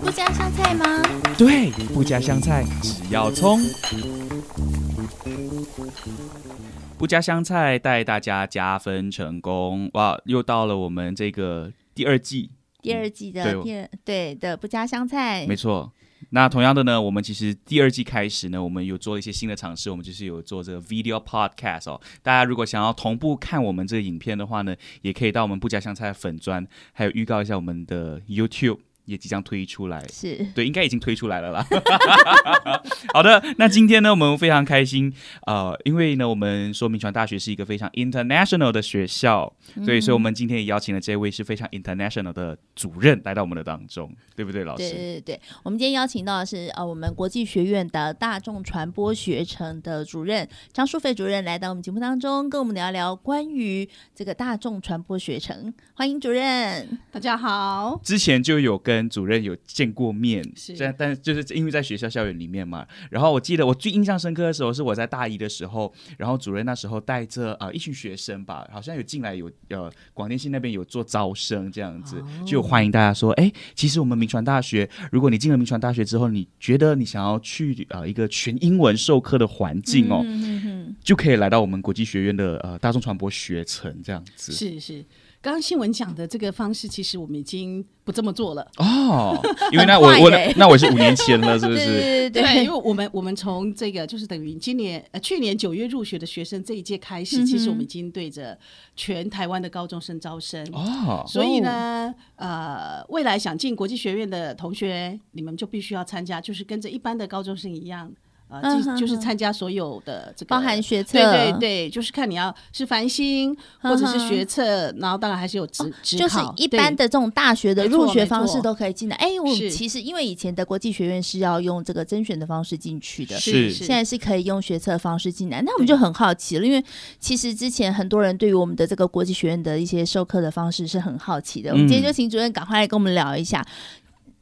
不加香菜吗？对，不加香菜，只要葱。不加香菜，带大家加分成功。哇，又到了我们这个第二季，第二季的第对的不加香菜，没错。那同样的呢，我们其实第二季开始呢，我们有做一些新的尝试，我们就是有做这个 video podcast 哦。大家如果想要同步看我们这个影片的话呢，也可以到我们不加香菜的粉专，还有预告一下我们的 YouTube。也即将推出来，是对，应该已经推出来了啦。好的，那今天呢，我们非常开心，呃，因为呢，我们说明传大学是一个非常 international 的学校，嗯、所以，所以我们今天也邀请了这位是非常 international 的主任来到我们的当中，对不对，老师？对对对，我们今天邀请到的是呃，我们国际学院的大众传播学程的主任张淑斐主任来到我们节目当中，跟我们聊聊关于这个大众传播学程。欢迎主任，大家好。之前就有跟跟主任有见过面，是，但就是因为在学校校园里面嘛。然后我记得我最印象深刻的时候是我在大一的时候，然后主任那时候带着啊、呃、一群学生吧，好像有进来有呃广电系那边有做招生这样子，哦、就欢迎大家说，哎，其实我们民传大学，如果你进了民传大学之后，你觉得你想要去啊、呃、一个全英文授课的环境哦，嗯、哼哼就可以来到我们国际学院的呃大众传播学程这样子，是是。刚刚新闻讲的这个方式，其实我们已经不这么做了哦。因为那我我那我是五年前了，是不是？对，对，对，因为我们我们从这个就是等于今年呃去年九月入学的学生这一届开始，嗯、其实我们已经对着全台湾的高中生招生哦。所以呢，呃，未来想进国际学院的同学，你们就必须要参加，就是跟着一般的高中生一样。呃，就就是参加所有的这个，包含学测，对对对，就是看你要是繁星或者是学测，然后当然还是有指指考，就是一般的这种大学的入学方式都可以进来。哎，我们其实因为以前的国际学院是要用这个甄选的方式进去的，是现在是可以用学测方式进来。那我们就很好奇了，因为其实之前很多人对于我们的这个国际学院的一些授课的方式是很好奇的。我们今天就请主任赶快来跟我们聊一下。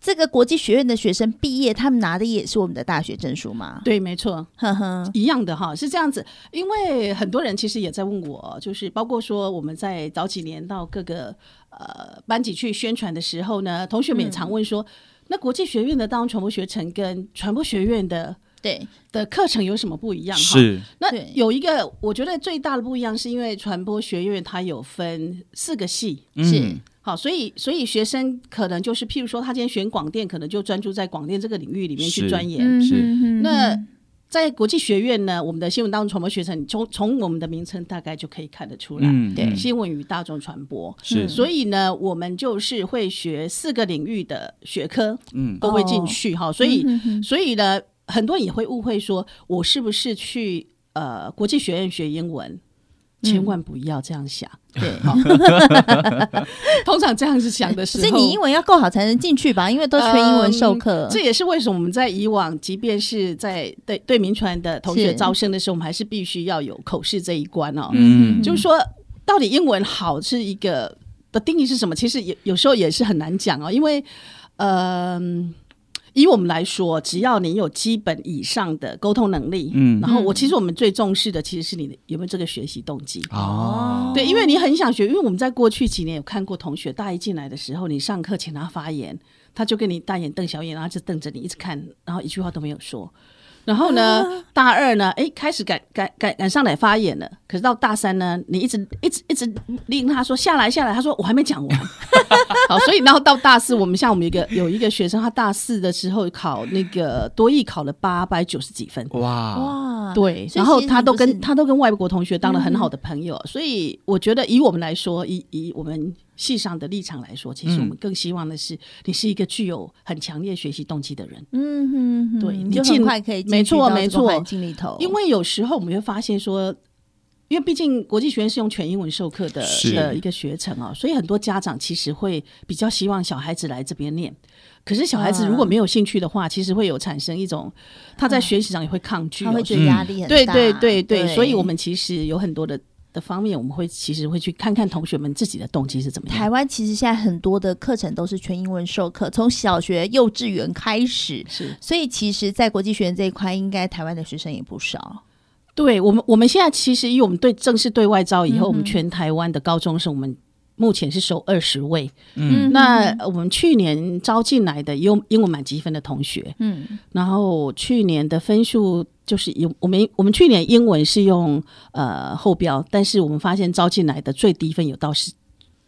这个国际学院的学生毕业，他们拿的也是我们的大学证书吗？对，没错，呵呵，一样的哈，是这样子。因为很多人其实也在问我，就是包括说我们在早几年到各个呃班级去宣传的时候呢，同学们也常问说，嗯、那国际学院的大众传播学程跟传播学院的对的课程有什么不一样？是，那有一个我觉得最大的不一样，是因为传播学院它有分四个系，是。所以所以学生可能就是，譬如说，他今天选广电，可能就专注在广电这个领域里面去钻研。是，那在国际学院呢，我们的新闻大众传播学程，从从我们的名称大概就可以看得出来，嗯、对，新闻与大众传播。是，所以呢，我们就是会学四个领域的学科，嗯，都会进去。哈、哦，所以所以呢，很多人也会误会说，我是不是去呃国际学院学英文？千万不要这样想，嗯、对，通常这样子想的时候，所以你英文要够好才能进去吧？因为都全英文授课、嗯，这也是为什么我们在以往，即便是在对对民传的同学招生的时候，我们还是必须要有口试这一关哦。嗯，就是说，到底英文好是一个的定义是什么？其实有有时候也是很难讲哦，因为，嗯、呃。以我们来说，只要你有基本以上的沟通能力，嗯，然后我其实我们最重视的其实是你的有没有这个学习动机。哦，对，因为你很想学，因为我们在过去几年有看过同学大一进来的时候，你上课请他发言，他就跟你大眼瞪小眼，然后就瞪着你一直看，然后一句话都没有说。然后呢，大二呢，哎，开始敢敢敢敢上来发言了。可是到大三呢，你一直一直一直令他说下来下来，他说我还没讲完。好，所以然后到大四，我们像我们一个有一个学生，他大四的时候考那个多艺考了八百九十几分。哇哇，对，然后他都跟他都跟外国同学当了很好的朋友。嗯、所以我觉得以我们来说，以以我们。系上的立场来说，其实我们更希望的是你是一个具有很强烈学习动机的人。嗯哼，哼，对，你尽快可以进去到这个环境里头。因为有时候我们会发现说，因为毕竟国际学院是用全英文授课的的一个学程啊，所以很多家长其实会比较希望小孩子来这边念。可是小孩子如果没有兴趣的话，其实会有产生一种他在学习上也会抗拒，他会觉得压力很大。对对对对，所以我们其实有很多的。的方面，我们会其实会去看看同学们自己的动机是怎么样。台湾其实现在很多的课程都是全英文授课，从小学、幼稚园开始，是。所以其实，在国际学院这一块，应该台湾的学生也不少。对我们，我们现在其实以我们对正式对外招以后，嗯、我们全台湾的高中生，我们目前是收二十位。嗯，那我们去年招进来的英英文满积分的同学，嗯，然后去年的分数就是有我们我们去年英文是用呃后标，但是我们发现招进来的最低分有到十。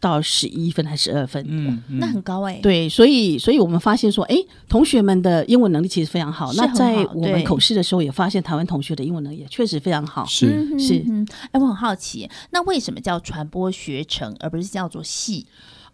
到十一分还是十二分？嗯，嗯，那很高哎、欸。对，所以，所以我们发现说，哎，同学们的英文能力其实非常好。好，那在我们口试的时候，也发现台湾同学的英文能力也确实非常好。是是，哎、嗯嗯，我很好奇，那为什么叫传播学程，而不是叫做系？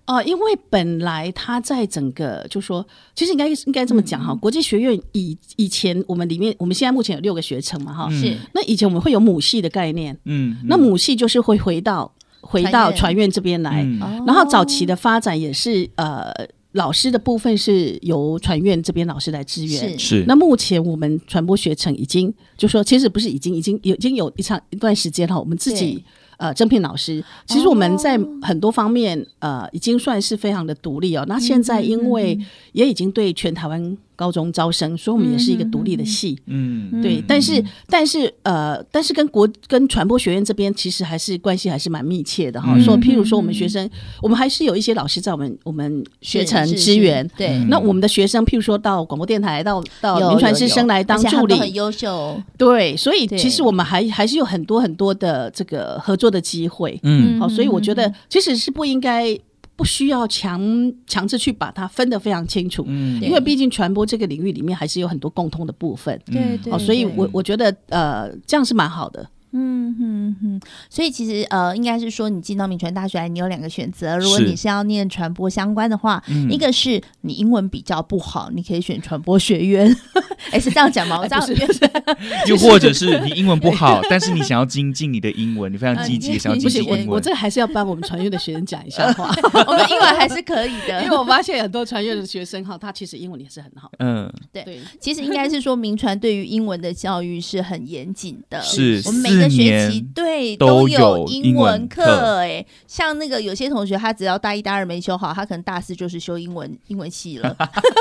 哦、呃，因为本来它在整个，就说，其实应该应该这么讲哈、嗯，国际学院以以前我们里面，我们现在目前有六个学程嘛，哈，是。那以前我们会有母系的概念，嗯，那母系就是会回到。回到传院这边来，然后早期的发展也是呃，老师的部分是由传院这边老师来支援。是。那目前我们传播学程已经，就说其实不是已经，已经有已经有一长一段时间哈，我们自己呃征聘老师，其实我们在很多方面呃已经算是非常的独立哦。那现在因为也已经对全台湾。高中招生，所以我们也是一个独立的系，嗯，对，嗯、但是但是呃，但是跟国跟传播学院这边其实还是关系还是蛮密切的哈。说、嗯、譬如说我们学生，我们还是有一些老师在我们我们学程支援，对。那我们的学生譬如说到广播电台，到到铭传师生来当助理，很优秀，对。所以其实我们还还是有很多很多的这个合作的机会，嗯，好，所以我觉得其实是不应该。不需要强强制去把它分得非常清楚，嗯，因为毕竟传播这个领域里面还是有很多共通的部分，对对，对，哦，所以我我觉得呃这样是蛮好的。嗯哼哼，所以其实呃，应该是说你进到民传大学来，你有两个选择。如果你是要念传播相关的话，一个是你英文比较不好，你可以选传播学院。哎，是这样讲吗？我这样 又或者是你英文不好，但是你想要精进你的英文，你非常积极想要精进英文。我我这个还是要帮我们传院的学生讲一下话。我们英文还是可以的，因为我发现很多传院的学生哈，他其实英文也是很好。嗯，对。其实应该是说，民传对于英文的教育是很严谨的。是，我们每个学期对都有英文课。哎，像那个有些同学，他只要大一、大二没修好，他可能大四就是修英文英文系了。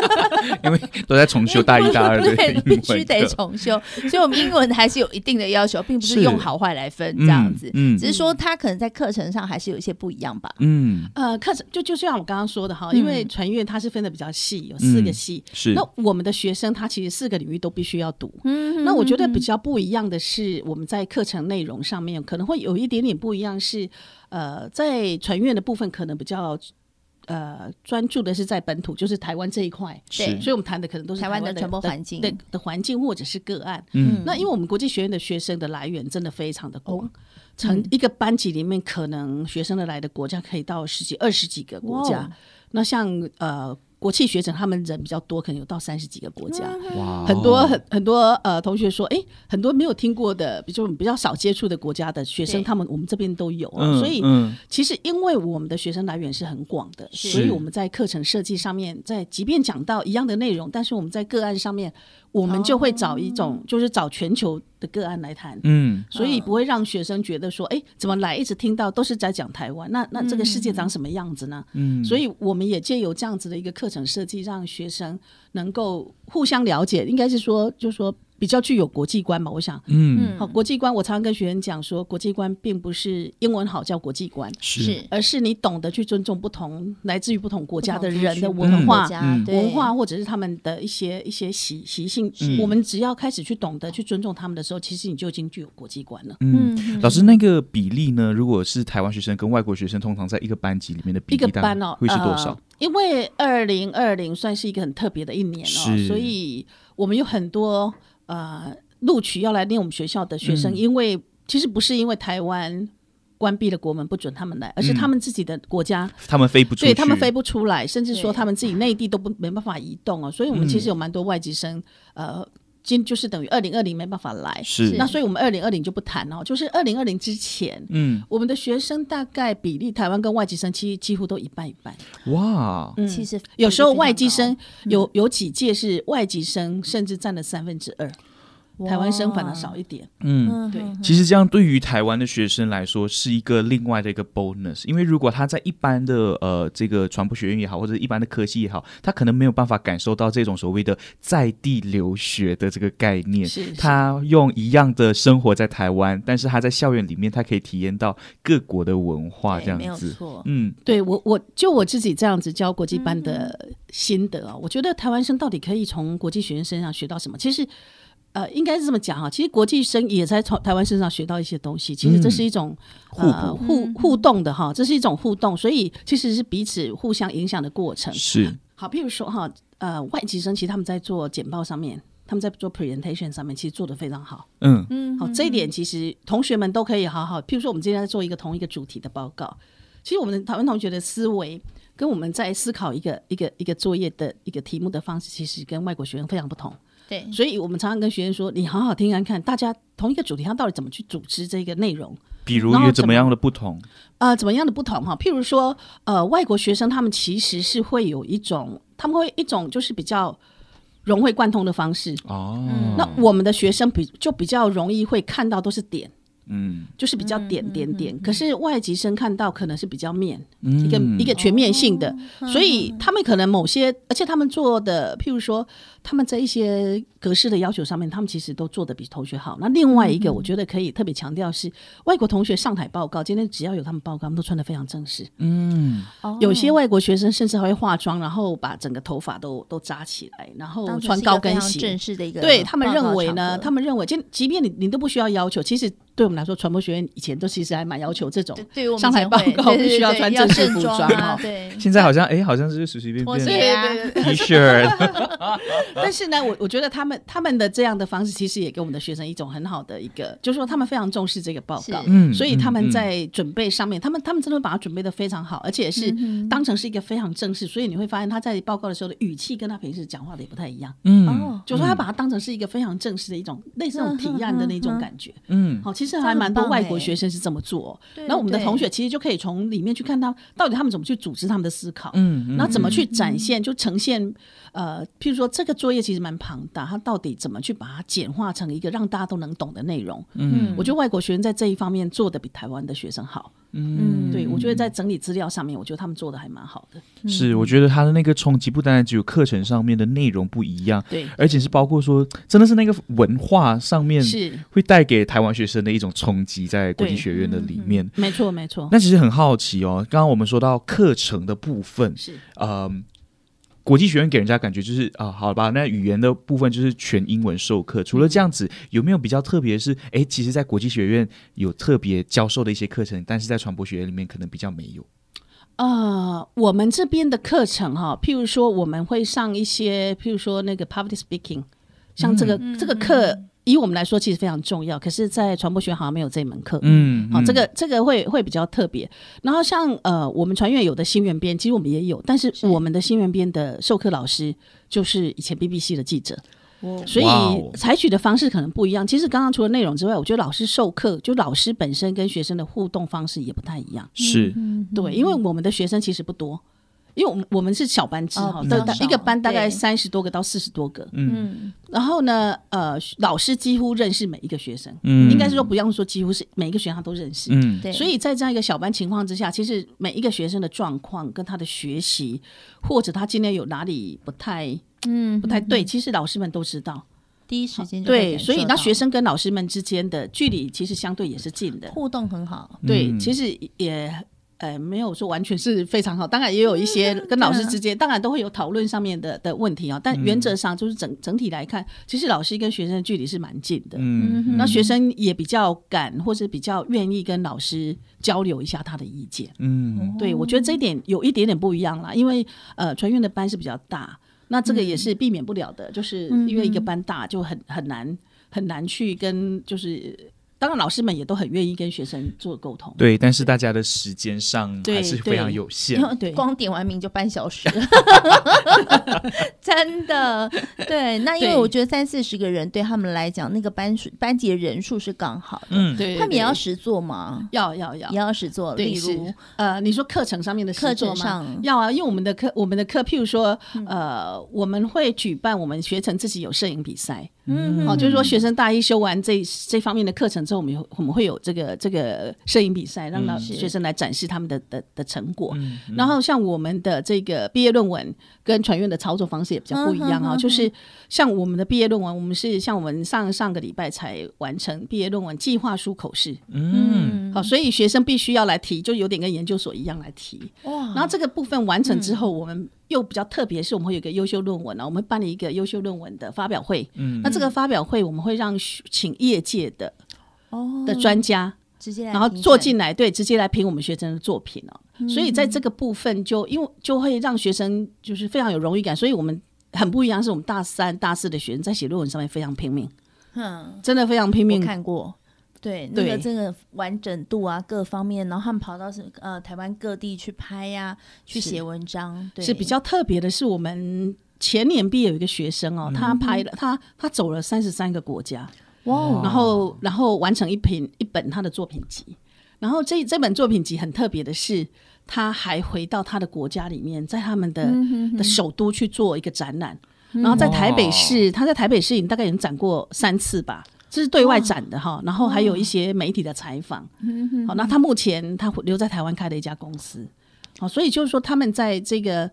因为都在重修大一、大二的。对，必须得重修，所以我们英文还是有一定的要求，并不是用好坏来分这样子。嗯，嗯，只是说他可能在课程上还是有一些不一样吧。嗯，呃，课程就就像我刚刚说的哈，因为传院它是分的比较细，有四个系。嗯、是。那我们的学生他其实四个领域都必须要读。嗯。那我觉得比较不一样的是，我们在课程内容上面可能会有一点点不一样，是呃，在传院的部分可能比较。呃，专注的是在本土，就是台湾这一块，对，所以我们谈的可能都是台湾的传播环境的的环境或者是个案。嗯，那因为我们国际学院的学生的来源真的非常的广，成、哦、一个班级里面可能学生的来的国家可以到十几、二十几个国家。那像呃。国际学者他们人比较多，可能有到三十几个国家，哇，很多很很多呃同学说，哎，很多没有听过的，比如说比较少接触的国家的学生，他们我们这边都有，嗯，所以、嗯、其实因为我们的学生来源是很广的，所以我们在课程设计上面，在即便讲到一样的内容，但是我们在个案上面。我们就会找一种，就是找全球的个案来谈，嗯，所以不会让学生觉得说，哎，怎么来一直听到都是在讲台湾，那那这个世界长什么样子呢？嗯，所以我们也借由这样子的一个课程设计，让学生能够互相了解，应该是说，就是说。比较具有国际观嘛，我想，嗯，好，国际观，我常常跟学生讲说，国际观并不是英文好叫国际观，是，而是你懂得去尊重不同来自于不同国家的人的文化、嗯、文化或者是他们的一些一些习习性，我们只要开始去懂得去尊重他们的时候，其实你就已经具有国际观了。嗯，嗯老师，那个比例呢？如果是台湾学生跟外国学生，通常在一个班级里面的比例，一个班哦，会是多少？呃、因为二零二零算是一个很特别的一年哦，所以我们有很多。呃，录取要来念我们学校的学生，嗯，因为其实不是因为台湾关闭了国门不准他们来，而是他们自己的国家，他们飞不出，对他们飞不出来，甚至说他们自己内地都不没办法移动啊，所以我们其实有蛮多外籍生，嗯，呃。今就是等于二零二零没办法来，是。那所以我们二零二零就不谈哦，就是二零二零之前，嗯，我们的学生大概比例，台湾跟外籍生其实几乎都一半一半。哇，嗯，其实有时候外籍生有有几届是外籍生，甚至占了三分之二。台湾生反而少一点。嗯，对。其实这样对于台湾的学生来说是一个另外的一个 bonus，因为如果他在一般的呃这个传播学院也好，或者一般的科系也好，他可能没有办法感受到这种所谓的在地留学的这个概念。是，是。他用一样的生活在台湾，但是他在校园里面，他可以体验到各国的文化，这样子。没错。嗯，对我我就我自己这样子教国际班的心得啊，嗯、我觉得台湾生到底可以从国际学生身上学到什么？其实。呃，应该是这么讲哈，其实国际生也在从台湾身上学到一些东西。其实这是一种、嗯、呃互互动的哈，这是一种互动，所以其实是彼此互相影响的过程。是好，譬如说哈，呃，外籍生其实他们在做简报上面，他们在做 presentation 上面，其实做的非常好。嗯嗯，好，这一点其实同学们都可以好好。譬如说，我们今天在做一个同一个主题的报告，其实我们的台湾同学的思维跟我们在思考一个一个一个作业的一个题目的方式，其实跟外国学生非常不同。对，所以我们常常跟学生说：“你好好听看看，大家同一个主题，他到底怎么去组织这个内容？比如有怎么样的不同？呃，怎么样的不同？哈，譬如说，呃，外国学生他们其实是会有一种，他们会一种就是比较融会贯通的方式哦。那我们的学生比就比较容易会看到都是点。”嗯，就是比较点点点，可是外籍生看到可能是比较面，嗯、一个一个全面性的，哦、所以他们可能某些，而且他们做的，譬如说他们在一些格式的要求上面，他们其实都做的比同学好。那另外一个，我觉得可以特别强调是，外国同学上台报告，今天只要有他们报告，他们都穿得非常正式。嗯，有些外国学生甚至还会化妆，然后把整个头发都都扎起来，然后穿高跟鞋，正式的一个。对他们认为呢，他们认为，即即便你你都不需要要求，其实。对我们来说，传播学院以前都其实还蛮要求这种，上台报告必须要穿正式服装啊。对，现在好像哎，好像是随随便便的 T 恤。但是呢，我我觉得他们他们的这样的方式，其实也给我们的学生一种很好的一个，就是说他们非常重视这个报告，嗯，所以他们在准备上面，他们他们真的把它准备的非常好，而且是当成是一个非常正式，所以你会发现他在报告的时候的语气跟他平时讲话的也不太一样，嗯，就是说他把它当成是一个非常正式的一种类似那种提案的那种感觉，嗯，好，其实。其实还蛮多外国学生是这么做，那我们的同学其实就可以从里面去看他，到底他们怎么去组织他们的思考，嗯，那怎么去展现，就呈现，呃，譬如说这个作业其实蛮庞大，他到底怎么去把它简化成一个让大家都能懂的内容，嗯，我觉得外国学生在这一方面做的比台湾的学生好。嗯，对，我觉得在整理资料上面，我觉得他们做的还蛮好的。是，我觉得他的那个冲击不单单只有课程上面的内容不一样，对，而且是包括说，真的是那个文化上面是会带给台湾学生的一种冲击，在国际学院的里面。没错，没错。那其实很好奇哦，刚刚我们说到课程的部分，是，嗯。国际学院给人家感觉就是啊、呃，好吧，那语言的部分就是全英文授课。除了这样子，有没有比较特别？是哎，其实，在国际学院有特别教授的一些课程，但是在传播学院里面可能比较没有。呃，我们这边的课程哈，譬如说我们会上一些，譬如说那个 public speaking，像这个、嗯、这个课。以我们来说，其实非常重要。可是，在传播学好像没有这门课。嗯，好、哦，这个这个会会比较特别。然后像，呃，我们传院有的新闻编，其实我们也有，但是我们的新闻编的授课老师就是以前 BBC 的记者，哦、所以采取的方式可能不一样。其实刚刚除了内容之外，我觉得老师授课，就老师本身跟学生的互动方式也不太一样。是，对，因为我们的学生其实不多。因为我们我们是小班制哈，大、哦、一个班大概三十多个到四十多个，嗯，然后呢，呃，老师几乎认识每一个学生，嗯，应该是说不用说几乎是每一个学生他都认识，嗯，对，所以在这样一个小班情况之下，其实每一个学生的状况跟他的学习，或者他今天有哪里不太，嗯，不太对，其实老师们都知道，第一时间对，所以那学生跟老师们之间的距离其实相对也是近的，互动很好，对，其实也。呃，没有说完全是非常好，当然也有一些跟老师之间，当然都会有讨论上面的的问题啊。但原则上就是整整体来看，其实老师跟学生的距离是蛮近的。嗯，那学生也比较敢，或者比较愿意跟老师交流一下他的意见。嗯，对，我觉得这一点有一点点不一样啦，因为呃，传院的班是比较大，那这个也是避免不了的，就是因为一个班大就很很难很难去跟就是。当然老师们也都很愿意跟学生做沟通。对，但是大家的时间上还是非常有限。对，光点完名就半小时，真的。对，那因为我觉得三四十个人对他们来讲，那个班数班级的人数是刚好的。嗯，对。他们也要实做吗？要要要，也要实做。例如，呃，你说课程上面的课程吗？要啊，因为我们的课，我们的课，譬如说，呃，我们会举办我们学程自己有摄影比赛。嗯，哦，就是说学生大一修完这这方面的课程之后，我们有我们会有这个这个摄影比赛，让到学生来展示他们的的的成果。嗯，然后像我们的这个毕业论文跟传院的操作方式也比较不一样啊，就是像我们的毕业论文，我们是像我们上上个礼拜才完成毕业论文计划书口试。嗯，好，所以学生必须要来提，就有点跟研究所一样来提。哇，然后这个部分完成之后，我们。又比较特别，是我们会有一个优秀论文呢，我们办了一个优秀论文的发表会。嗯，那这个发表会我们会让请业界的哦的专家直接来，然后坐进来，对，直接来评我们学生的作品哦。嗯、所以在这个部分就因为就会让学生就是非常有荣誉感，所以我们很不一样，是我们大三、大四的学生在写论文上面非常拼命，嗯，真的非常拼命。看过。对，那个这个完整度啊，各方面，然后他们跑到是呃台湾各地去拍呀、啊，去写文章，是，对是比较特别的。是我们前年毕业有一个学生哦，嗯、他拍了他他走了三十三个国家，哇，然后然后完成一品一本他的作品集，然后这这本作品集很特别的是，他还回到他的国家里面，在他们的、的首都去做一个展览，然后在台北市，他在台北市已经大概已经展过三次吧。这是对外展的哈，然后还有一些媒体的采访。好，那他目前他留在台湾开了一家公司，好，所以就是说他们在这个。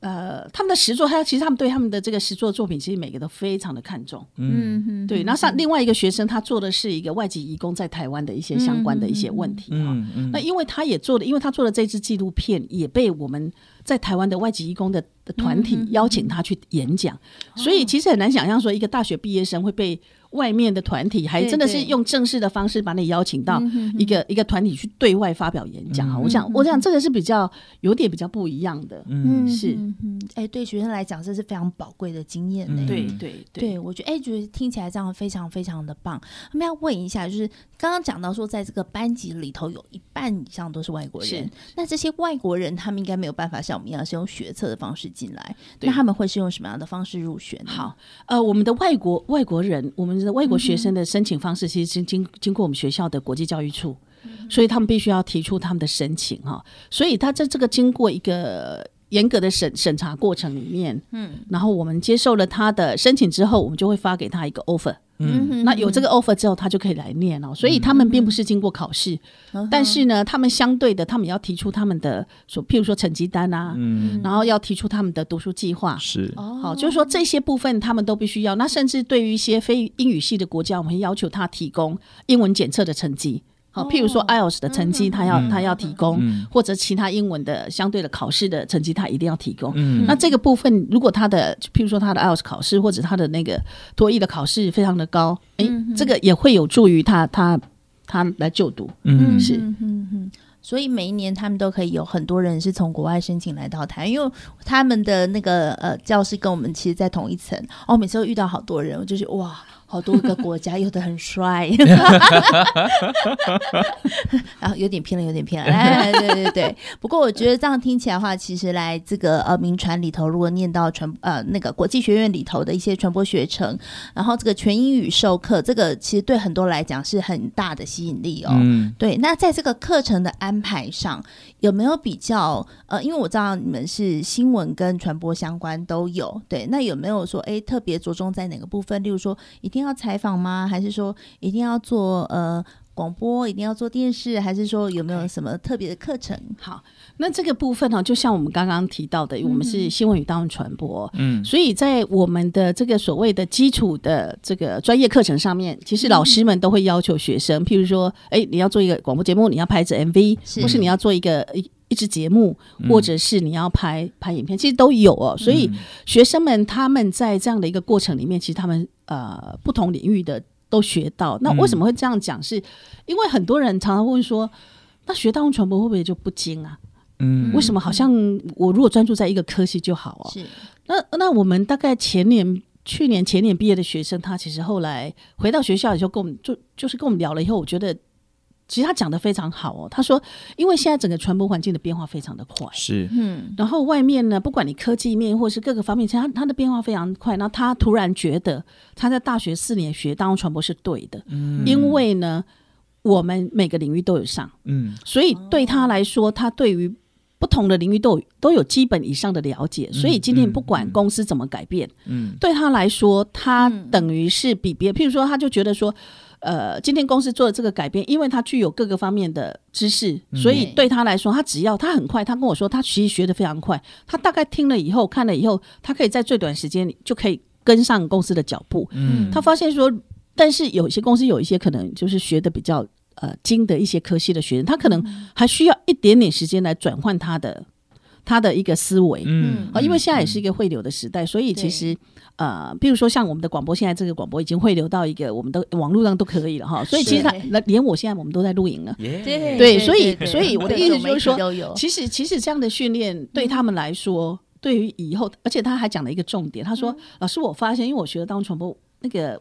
呃，他们的实作，他其实他们对他们的这个实作作品，其实每个都非常的看重。嗯嗯，对。然后上另外一个学生，他做的是一个外籍移工在台湾的一些相关的一些问题哈。嗯嗯。那因为他也做了，因为他做的这支纪录片也被我们在台湾的外籍移工的的团体邀请他去演讲，所以其实很难想象说一个大学毕业生会被外面的团体还真的是用正式的方式把你邀请到一个一个团体去对外发表演讲啊。我想，我想这个是比较有点比较不一样的。嗯，是。嗯，哎、欸，对学生来讲，这是非常宝贵的经验。对对对，我觉得哎、欸，觉得听起来这样非常非常的棒。我们要问一下，就是刚刚讲到说，在这个班级里头有一半以上都是外国人，那这些外国人他们应该没有办法像我们一样是用学测的方式进来，那他们会是用什么样的方式入学呢？好，呃，我们的外国外国人，我们的外国学生的申请方式，其实是经经过我们学校的国际教育处，嗯、所以他们必须要提出他们的申请哈。所以他在这个经过一个。严格的审审查过程里面，嗯，然后我们接受了他的申请之后，我们就会发给他一个 offer，嗯，那有这个 offer 之后，他就可以来念哦。所以他们并不是经过考试，嗯、但是呢，他们相对的，他们要提出他们的说，譬如说成绩单啊，嗯，然后要提出他们的读书计划，是，好，就是说这些部分他们都必须要。那甚至对于一些非英语系的国家，我们要求他提供英文检测的成绩。好，譬如说 IELTS 的成绩，他要他要提供，或者其他英文的相对的考试的成绩，他一定要提供。那这个部分，如果他的譬如说他的 IELTS 考试或者他的那个多益的考试非常的高，哎，这个也会有助于他他他来就读。嗯，是，嗯嗯，所以每一年他们都可以有很多人是从国外申请来到台，因为他们的那个呃教室跟我们其实在同一层，哦，每次都遇到好多人，我就觉得哇。好多个国家，有的很帅，然后有点偏了，有点偏了。哎，对对对。不过我觉得这样听起来的话，其实来这个呃铭传里头，如果念到传呃那个国际学院里头的一些传播学程，然后这个全英语授课，这个其实对很多人来讲是很大的吸引力哦。嗯。对，那在这个课程的安排上，有没有比较呃？因为我知道你们是新闻跟传播相关都有，对，那有没有说哎特别着重在哪个部分？例如说。一定要采访吗？还是说一定要做呃广播？一定要做电视？还是说有没有什么特别的课程？好，那这个部分呢，就像我们刚刚提到的，我们是新闻与大众传播，嗯，所以在我们的这个所谓的基础的这个专业课程上面，其实老师们都会要求学生，譬如说，哎，你要做一个广播节目，你要拍一支 MV，是或是你要做一个一一支节目，或者是你要拍拍影片，其实都有哦。所以学生们他们在这样的一个过程里面，其实他们。呃，不同领域的都学到。那为什么会这样讲？是因为很多人常常问说，那学大众传播会不会就不精啊？嗯，为什么好像我如果专注在一个科系就好哦？是。那那我们大概前年去年前年毕业的学生，他其实后来回到学校以后，跟我们就就是跟我们聊了以后，我觉得其实他讲的非常好哦。他说，因为现在整个传播环境的变化非常的快，是。嗯，然后外面呢，不管你科技面或是各个方面，其实他他的变化非常快。然后他突然觉得他在大学四年学大众传播是对的，嗯，因为呢，我们每个领域都有上，嗯，所以对他来说，他对于不同的领域都有都有基本以上的了解，所以今天不管公司怎么改变，嗯，对他来说，他等于是比别，譬如说，他就觉得说，呃，今天公司做的这个改变，因为他具有各个方面的知识，所以对他来说，他只要他很快，他跟我说，他其实学的非常快，他大概听了以后，看了以后，他可以在最短时间里就可以跟上公司的脚步。嗯，他发现说，但是有些公司有一些可能就是学的比较。呃，精的一些科系的学生，他可能还需要一点点时间来转换他的他的一个思维，嗯，啊，因为现在也是一个汇流的时代，所以其实呃，比如说像我们的广播，现在这个广播已经汇流到一个我们的网络上都可以了哈，所以其实他连我现在我们都在录影了，对对，所以所以我的意思就是说，其实其实这样的训练对他们来说，对于以后，而且他还讲了一个重点，他说，老师，我发现，因为我学了当传播。那个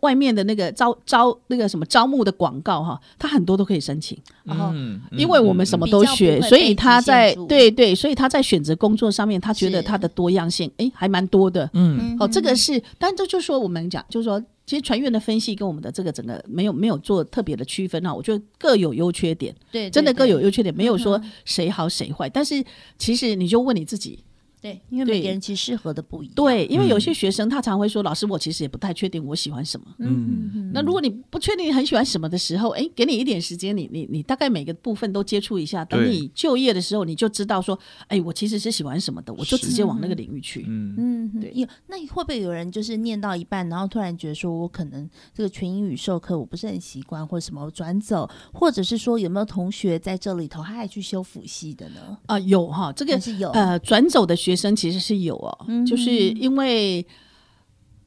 外面的那个招招那个什么招募的广告哈，他很多都可以申请。然后，因为我们什么都学，所以他在对对，所以他在选择工作上面，他觉得他的多样性哎还蛮多的。嗯，哦，这个是，但这就是说我们讲，就是说，其实船员的分析跟我们的这个整个没有没有做特别的区分哈，我觉得各有优缺点。对，真的各有优缺点，没有说谁好谁坏。但是其实你就问你自己。对，因为每个人其实适合的不一样。对，因为有些学生他常会说：“老师，我其实也不太确定我喜欢什么。”嗯，那如果你不确定很喜欢什么的时候，哎，给你一点时间，你你你大概每个部分都接触一下，等你就业的时候，你就知道说：“哎，我其实是喜欢什么的，我就直接往那个领域去。”嗯嗯，对。有那会不会有人就是念到一半，然后突然觉得说我可能这个全英语授课我不是很习惯，或者什么我转走，或者是说有没有同学在这里头他还去修辅系的呢？啊，有哈，这个是有呃转走的学生其实是有。有哦，就是因为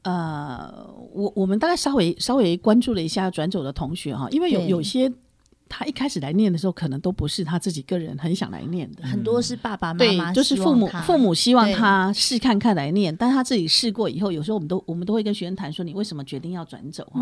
呃，我我们大概稍微稍微关注了一下转走的同学哈，因为有有些他一开始来念的时候，可能都不是他自己个人很想来念的，很多是爸爸妈妈，就是父母父母希望他试看看来念，但他自己试过以后，有时候我们都我们都会跟学生谈说，你为什么决定要转走哈？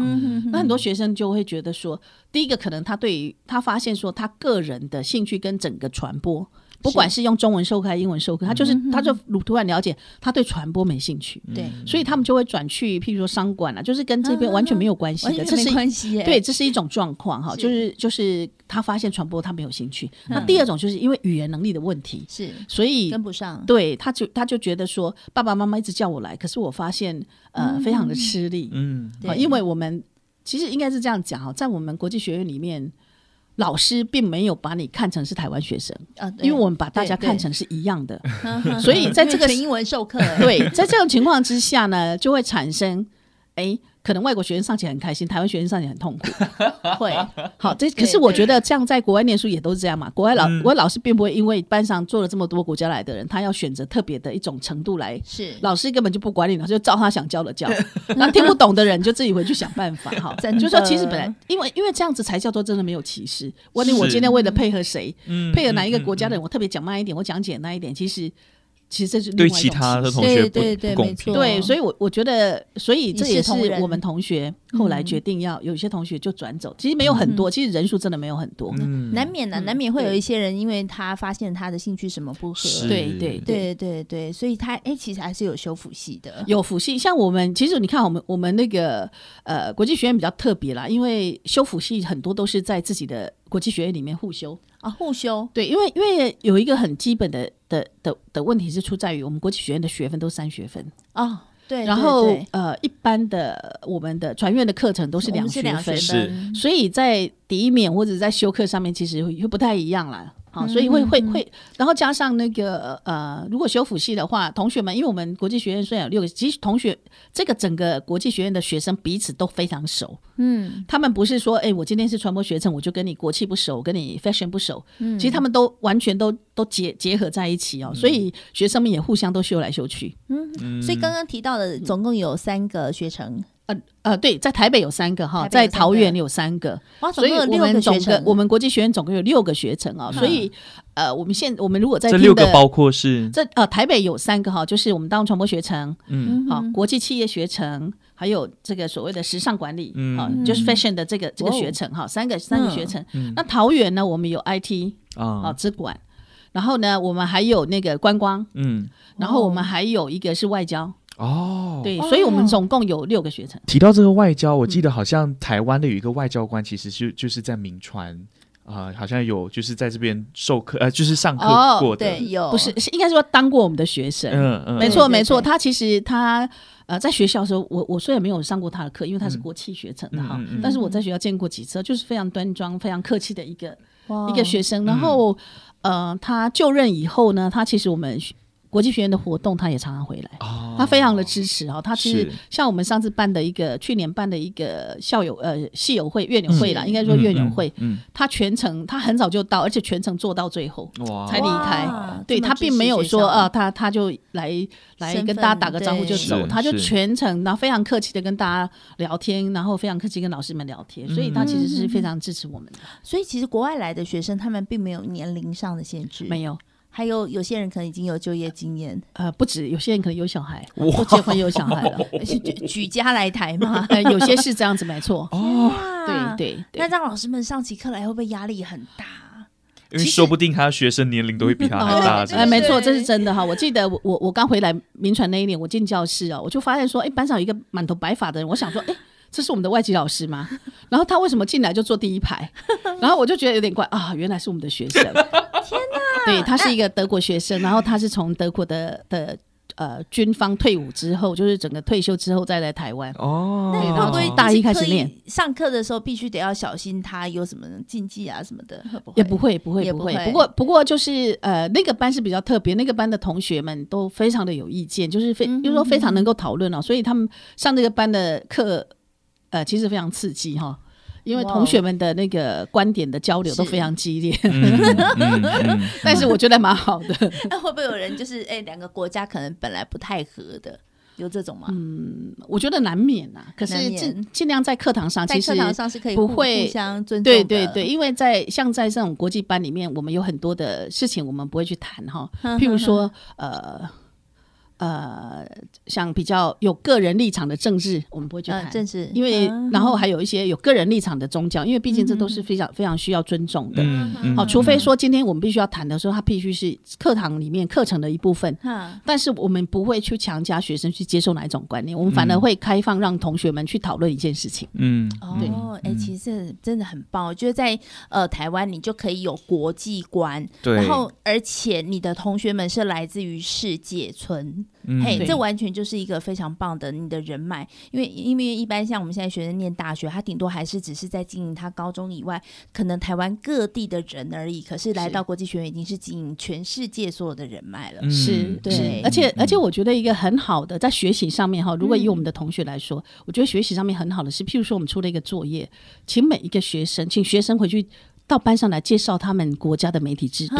那很多学生就会觉得说，第一个可能他对于他发现说他个人的兴趣跟整个传播。不管是。用中文授课还是英文授课，他就是他就突然了解他对传播没兴趣，对，所以他们就会转去，譬如说商管啊，就是跟这边完全没有关系的，这是关系，对，这是一种状况哈，就是就是他发现传播他没有兴趣。那第二种就是因为语言能力的问题，是，所以跟不上，对，他就他就觉得说爸爸妈妈一直叫我来，可是我发现呃非常的吃力，嗯，因为我们其实应该是这样讲哈，在我们国际学院里面。老师并没有把你看成是台湾学生，啊，因为我们把大家看成是一样的，所以在这个全英文授课，对，在这种情况之下呢，就会产生，哎。可能外国学生上起来很开心，台湾学生上起来很痛苦。会，好，这可是我觉得这样在国外念书也都是这样嘛。国外老国外老师并不会因为班上坐了这么多国家来的人，他要选择特别的一种程度来。是，老师根本就不管你老师，就照他想教的教。那听不懂的人就自己回去想办法。哈，就是说其实本来因为因为这样子才叫做真的没有歧视。我今天为了配合谁，配合哪一个国家的人，我特别讲慢一点，我讲简单一点，其实。其实这是另外一种对其他的同学不对对对，没错。对，所以我我觉得，所以这也是我们同学后来决定要有些同学就转走。其实没有很多，其实人数真的没有很多，难免的，难免会有一些人，因为他发现他的兴趣什么不合，对对对。对对，所以他哎，其实还是有修复系的，有辅系。像我们，其实你看我们我们那个呃国际学院比较特别啦，因为修辅系很多都是在自己的国际学院里面互修。啊，互修。对，因为因为有一个很基本的的的的问题是出在于我们国际学院的学分都三学分啊，对，然后呃，一般的我们的传院的课程都是两学分，是，所以在抵免或者在修课上面其实会不太一样啦。好，所以会会会，然后加上那个呃，如果修辅系的话，同学们，因为我们国际学院虽然有六个，其实同学这个整个国际学院的学生彼此都非常熟，嗯，他们不是说，哎、欸，我今天是传播学程，我就跟你国际不熟，跟你 fashion 不熟，嗯，其实他们都完全都都结结合在一起哦，所以学生们也互相都修来修去，嗯，所以刚刚提到的总共有三个学程。呃呃，对，在台北有三个哈，在桃园有三个，所以我们总个我们国际学院总共有六个学程啊。所以呃，我们现我们如果在这六个包括是？这呃台北有三个哈，就是我们大众传播学程，嗯，好，国际企业学程，还有这个所谓的时尚管理，嗯，就是 fashion 的这个这个学程哈，三个三个学程。那桃园呢，我们有 IT 啊，资管，然后呢，我们还有那个观光，嗯，然后我们还有一个是外交。哦，对，所以我们总共有六个学程。提到这个外交，我记得好像台湾的有一个外交官，其实就就是在铭传啊，好像有就是在这边授课，呃，就是上课过的。对，有，不是，是应该说当过我们的学生。嗯嗯，没错没错。他其实他呃在学校的时候，我我虽然没有上过他的课，因为他是国际学程的哈，但是我在学校见过几次，就是非常端庄、非常客气的一个一个学生。然后呃，他就任以后呢，他其实我们。国际学院的活动，他也常常回来，哦、他非常的支持哦。他其实像我们上次办的一个，去年办的一个校友呃系友会、院友会啦，嗯、应该说院友会，嗯嗯嗯、他全程他很早就到，而且全程做到最后才离开。对他并没有说啊，他他就来来跟大家打个招呼就走，他就全程然后非常客气的跟大家聊天，然后非常客气跟老师们聊天，所以他其实是非常支持我们的。所以其实国外来的学生，他们并没有年龄上的限制，没有。还有有些人可能已经有就业经验，呃，不止，有些人可能有小孩，都结婚有小孩了，举举家来台嘛，有些是这样子，没错。哦，对对，那让老师们上起课来会不会压力很大？因为说不定他学生年龄都会比他还大。哎，没错，这是真的哈。我记得我我我刚回来民传那一年，我进教室啊，我就发现说，哎，班上有一个满头白发的人，我想说，哎。这是我们的外籍老师吗？然后他为什么进来就坐第一排？然后我就觉得有点怪啊，原来是我们的学生。天哪！对，他是一个德国学生，然后他是从德国的的呃军方退伍之后，就是整个退休之后再来台湾。哦，对，然后大一开始练，上课的时候必须得要小心他有什么禁忌啊什么的。也不会，不会，不会。不过，不过就是呃，那个班是比较特别，那个班的同学们都非常的有意见，就是非，就是说非常能够讨论哦，所以他们上这个班的课。呃，其实非常刺激哈，因为同学们的那个观点的交流都非常激烈，但是我觉得蛮好的。那会不会有人就是哎，两个国家可能本来不太合的，有这种吗？嗯，我觉得难免呐。可是尽尽量在课堂上，其实课堂上是可以不会互相尊重。对对对，因为在像在这种国际班里面，我们有很多的事情我们不会去谈哈，譬如说呃。呃，像比较有个人立场的政治，我们不会去谈政治，因为然后还有一些有个人立场的宗教，因为毕竟这都是非常非常需要尊重的。好，除非说今天我们必须要谈的时候，它必须是课堂里面课程的一部分。但是我们不会去强加学生去接受哪一种观念，我们反而会开放让同学们去讨论一件事情。嗯，哦，哎，其实真的很棒。我觉得在呃台湾，你就可以有国际观，然后而且你的同学们是来自于世界村。嘿，这完全就是一个非常棒的你的人脉，因为因为一般像我们现在学生念大学，他顶多还是只是在经营他高中以外，可能台湾各地的人而已。可是来到国际学院，已经是经营全世界所有的人脉了。是，对，而且而且我觉得一个很好的在学习上面哈，如果以我们的同学来说，我觉得学习上面很好的是，譬如说我们出了一个作业，请每一个学生，请学生回去。到班上来介绍他们国家的媒体制度，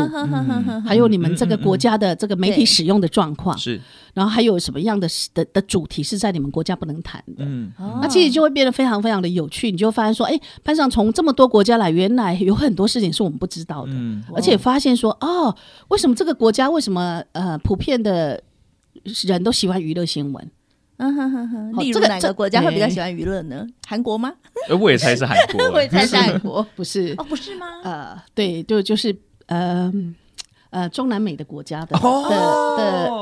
还有你们这个国家的这个媒体使用的状况，是，然后还有什么样的的的主题是在你们国家不能谈的，嗯，那其实就会变得非常非常的有趣，你就会发现说，哎，班上从这么多国家来，原来有很多事情是我们不知道的，而且发现说，哦，为什么这个国家为什么呃普遍的人都喜欢娱乐新闻？嗯哼哼哼，例如哪个国家会比较喜欢娱乐呢？韩国吗？我也猜是韩国，我也猜是韩国，不是哦，不是吗？呃，对，就就是呃呃中南美的国家的的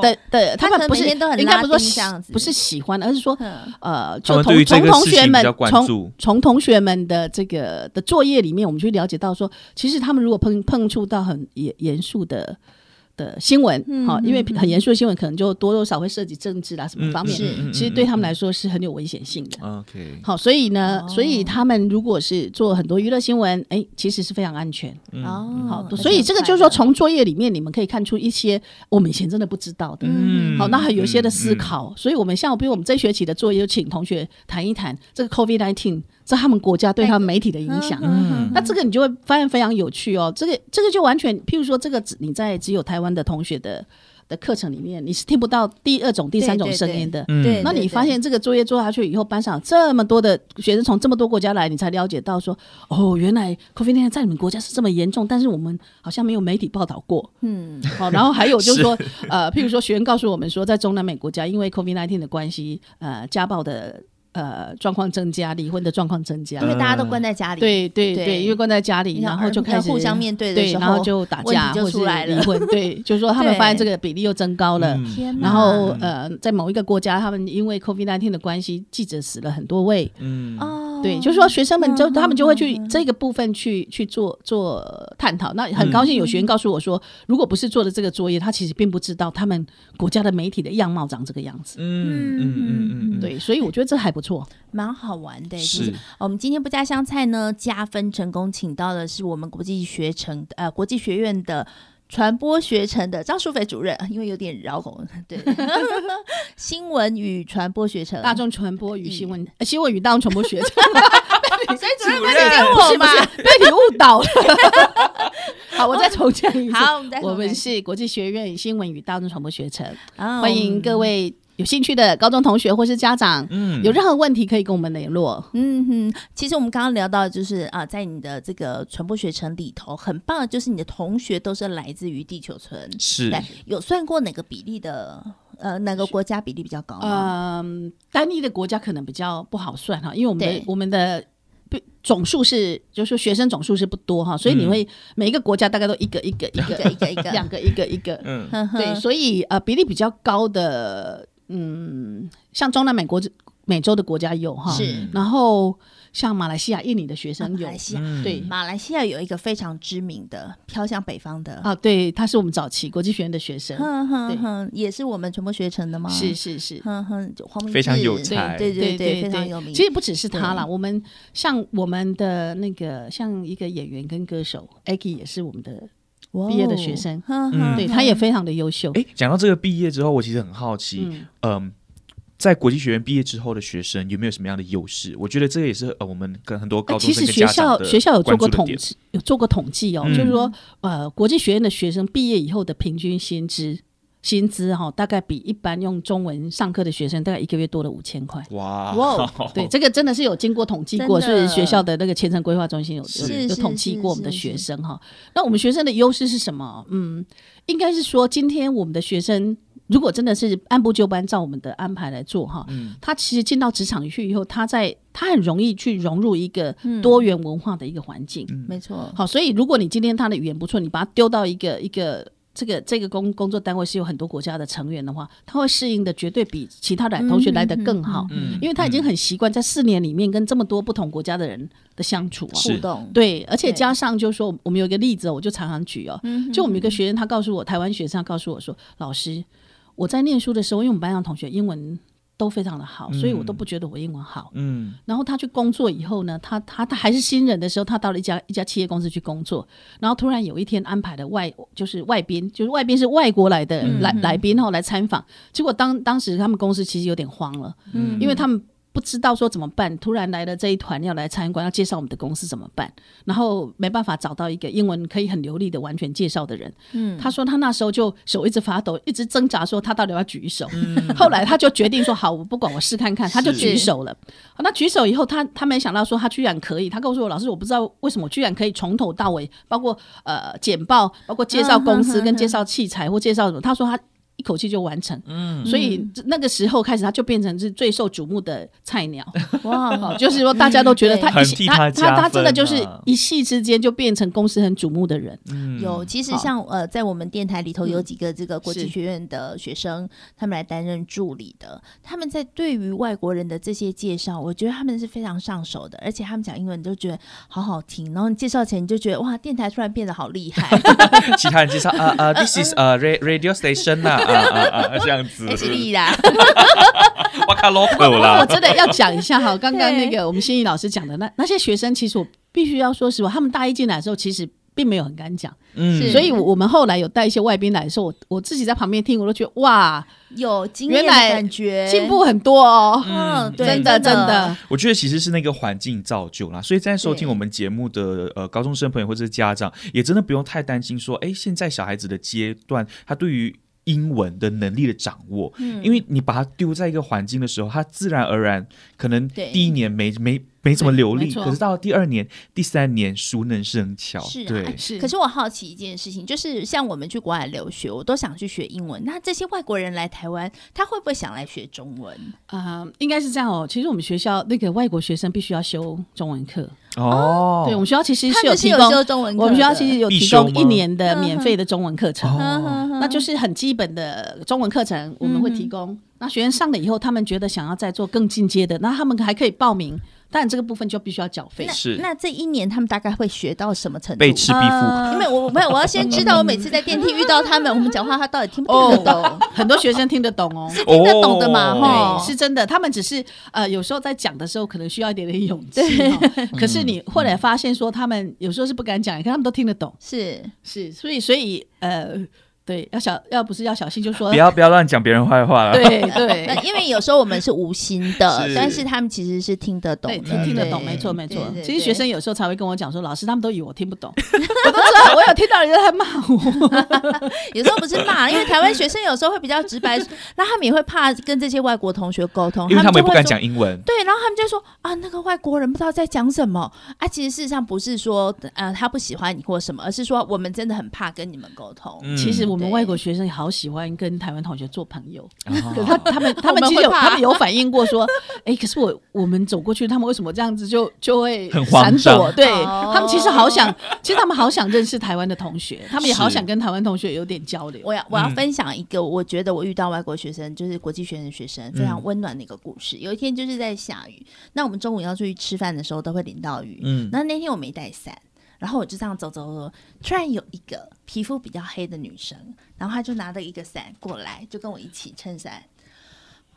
的的的，他们不是应该不是说不是喜欢，而是说呃，就同从同学们从从同学们的这个的作业里面，我们去了解到说，其实他们如果碰碰触到很严严肃的。的新闻，好，因为很严肃的新闻，可能就多多少会涉及政治啦，什么方面，其实对他们来说是很有危险性的。OK，好，所以呢，所以他们如果是做很多娱乐新闻，哎，其实是非常安全。哦，好，所以这个就是说，从作业里面你们可以看出一些我们以前真的不知道的。嗯，好，那还有一些的思考。所以我们像，比如我们这学期的作业，就请同学谈一谈这个 COVID-19。在他们国家对他们媒体的影响，嗯，那这个你就会发现非常有趣哦。这个这个就完全，譬如说，这个只你在只有台湾的同学的的课程里面，你是听不到第二种、第三种声音的。对，那你发现这个作业做下去以后，班上这么多的学生从这么多国家来，你才了解到说，哦，原来 COVID-19 在你们国家是这么严重，但是我们好像没有媒体报道过。嗯，好，然后还有就是说，是呃，譬如说学员告诉我们说，在中南美国家，因为 COVID-19 的关系，呃，家暴的。呃，状况增加，离婚的状况增加，因为大家都关在家里。对对对，因为关在家里，然后就开始互相面对的时候，然后就打架，就出来。离婚，对，就是说他们发现这个比例又增高了。然后呃，在某一个国家，他们因为 COVID-19 的关系，记者死了很多位。嗯对，就是说学生们就他们就会去这个部分去去做做探讨。那很高兴有学员告诉我说，如果不是做的这个作业，他其实并不知道他们国家的媒体的样貌长这个样子。嗯嗯嗯嗯，对，所以我觉得这还不错。蛮好玩的，是。我们今天不加香菜呢，加分成功，请到的是我们国际学城呃国际学院的传播学程的张淑斐主任，因为有点绕口，对，新闻与传播学程，大众传播与新闻，新闻与大众传播学程，所以主任不是吗？被你误导了。好，我再重讲一次，好，我们是国际学院新闻与大众传播学程，欢迎各位。有兴趣的高中同学或是家长，嗯，有任何问题可以跟我们联络。嗯哼，其实我们刚刚聊到，就是啊，在你的这个传播学程里头，很棒的就是你的同学都是来自于地球村，是。有算过哪个比例的？呃，哪个国家比例比较高？嗯、呃，单一的国家可能比较不好算哈，因为我们的我们的总数是，就是说学生总数是不多哈，所以你会每一个国家大概都一个一个一个一个一个两个一个一个，嗯，对，所以呃，比例比较高的。嗯，像中南美国、美洲的国家有哈，是，然后像马来西亚、印尼的学生有，马来西亚。对，马来西亚有一个非常知名的飘向北方的。啊，对，他是我们早期国际学院的学生，哼哼哼，也是我们传播学成的吗？是是是，哼哼，黄明非常有才，对对对，非常有名。其实不只是他啦，我们像我们的那个像一个演员跟歌手 Aggie 也是我们的。毕业的学生，嗯，对，他也非常的优秀。哎，讲到这个毕业之后，我其实很好奇，嗯，在国际学院毕业之后的学生有没有什么样的优势？我觉得这个也是呃，我们跟很多高中生、其实学校学校有做过统计，有做过统计哦，就是说，呃，国际学院的学生毕业以后的平均薪资。薪资哈，大概比一般用中文上课的学生大概一个月多了五千块。哇哇，对，这个真的是有经过统计过，是学校的那个前程规划中心有有有统计过我们的学生哈。那我们学生的优势是什么？嗯，应该是说，今天我们的学生如果真的是按部就班照我们的安排来做哈，嗯，他其实进到职场去以后，他在他很容易去融入一个多元文化的一个环境。嗯，没错。好，所以如果你今天他的语言不错，你把他丢到一个一个。这个这个工工作单位是有很多国家的成员的话，他会适应的绝对比其他的同学来的更好，嗯，因为他已经很习惯在四年里面跟这么多不同国家的人的相处啊，互动，对，而且加上就是说，我们有一个例子，我就常常举哦，就我们一个学生，他告诉我，台湾学生他告诉我说，老师，我在念书的时候，因为我们班上同学英文。都非常的好，所以我都不觉得我英文好。嗯，然后他去工作以后呢，他他他还是新人的时候，他到了一家一家企业公司去工作，然后突然有一天安排了外就是外宾，就是外宾是外国来的来来宾后来参访，结果当当时他们公司其实有点慌了，嗯，因为他们。不知道说怎么办，突然来了这一团要来参观，要介绍我们的公司怎么办？然后没办法找到一个英文可以很流利的完全介绍的人。嗯，他说他那时候就手一直发抖，一直挣扎说他到底要举手。嗯，后来他就决定说好，我不管，我试看看，他就举手了。好，那举手以后，他他没想到说他居然可以，他告诉我老师，我不知道为什么我居然可以从头到尾，包括呃简报，包括介绍公司跟介绍器材或介绍什么，他说他。一口气就完成，嗯，所以那个时候开始，他就变成是最受瞩目的菜鸟，哇，就是说大家都觉得他一他他他真的就是一夕之间就变成公司很瞩目的人。嗯。有，其实像呃，在我们电台里头有几个这个国际学院的学生，他们来担任助理的，他们在对于外国人的这些介绍，我觉得他们是非常上手的，而且他们讲英文就觉得好好听，然后你介绍前你就觉得哇，电台突然变得好厉害。其他人介绍呃呃，this is a radio station 啊。啊啊啊！这样子，是你啦，我卡 local 啦。我真的要讲一下哈，刚刚那个我们心怡老师讲的那那些学生，其实我必须要说实话，他们大一进来的时候，其实并没有很敢讲。嗯，所以我们后来有带一些外宾来的时候，我我自己在旁边听，我都觉得哇，有经验感觉进步很多哦。嗯，真的真的。我觉得其实是那个环境造就啦，所以在收听我们节目的呃高中生朋友或者是家长，也真的不用太担心说，哎，现在小孩子的阶段，他对于英文的能力的掌握，嗯，因为你把它丢在一个环境的时候，它自然而然可能第一年没没。没怎么流利，可是到了第二年、第三年，熟能生巧。是啊，对，是。可是我好奇一件事情，就是像我们去国外留学，我都想去学英文。那这些外国人来台湾，他会不会想来学中文？啊、呃，应该是这样哦。其实我们学校那个外国学生必须要修中文课哦。对，我们学校其实是有提供有中文课，我们学校其实有提供一年的免费的中文课程，那就是很基本的中文课程，我们会提供。嗯、那学员上了以后，他们觉得想要再做更进阶的，那他们还可以报名。但这个部分就必须要缴费。是。那这一年他们大概会学到什么程度？被吃必负。呃、因为我没有，我要先知道，我每次在电梯遇到他们，我们讲话他到底听不听得懂？哦、很多学生听得懂哦，是听得懂的嘛？哦、对，是真的。他们只是呃，有时候在讲的时候可能需要一点点勇气。对。可是你后来发现说，他们有时候是不敢讲，你看他们都听得懂。是是，所以所以呃。对，要小要不是要小心，就说不要不要乱讲别人坏话了。对 对，因为有时候我们是无心的，但是他们其实是听得懂，听听得懂，没错没错。其实学生有时候才会跟我讲说，老师他们都以为我听不懂，我都知道我有听到人在骂我。有时候不是骂，因为台湾学生有时候会比较直白，那他们也会怕跟这些外国同学沟通，因为他们也不敢讲英文。对，然后他们就说啊，那个外国人不知道在讲什么啊。其实事实上不是说呃他不喜欢你或什么，而是说我们真的很怕跟你们沟通。其实我们外国学生。好喜欢跟台湾同学做朋友，他他们 他们其实有他们有反映过说，哎，可是我我们走过去，他们为什么这样子就就会闪躲？对他们其实好想，其实他们好想认识台湾的同学，他们也好想跟台湾同学有点交流。我要我要分享一个，我觉得我遇到外国学生，就是国际学生的学生，非常温暖的一个故事。有一天就是在下雨，那我们中午要出去吃饭的时候都会淋到雨，嗯，那那天我没带伞。然后我就这样走走走，突然有一个皮肤比较黑的女生，然后她就拿着一个伞过来，就跟我一起撑伞。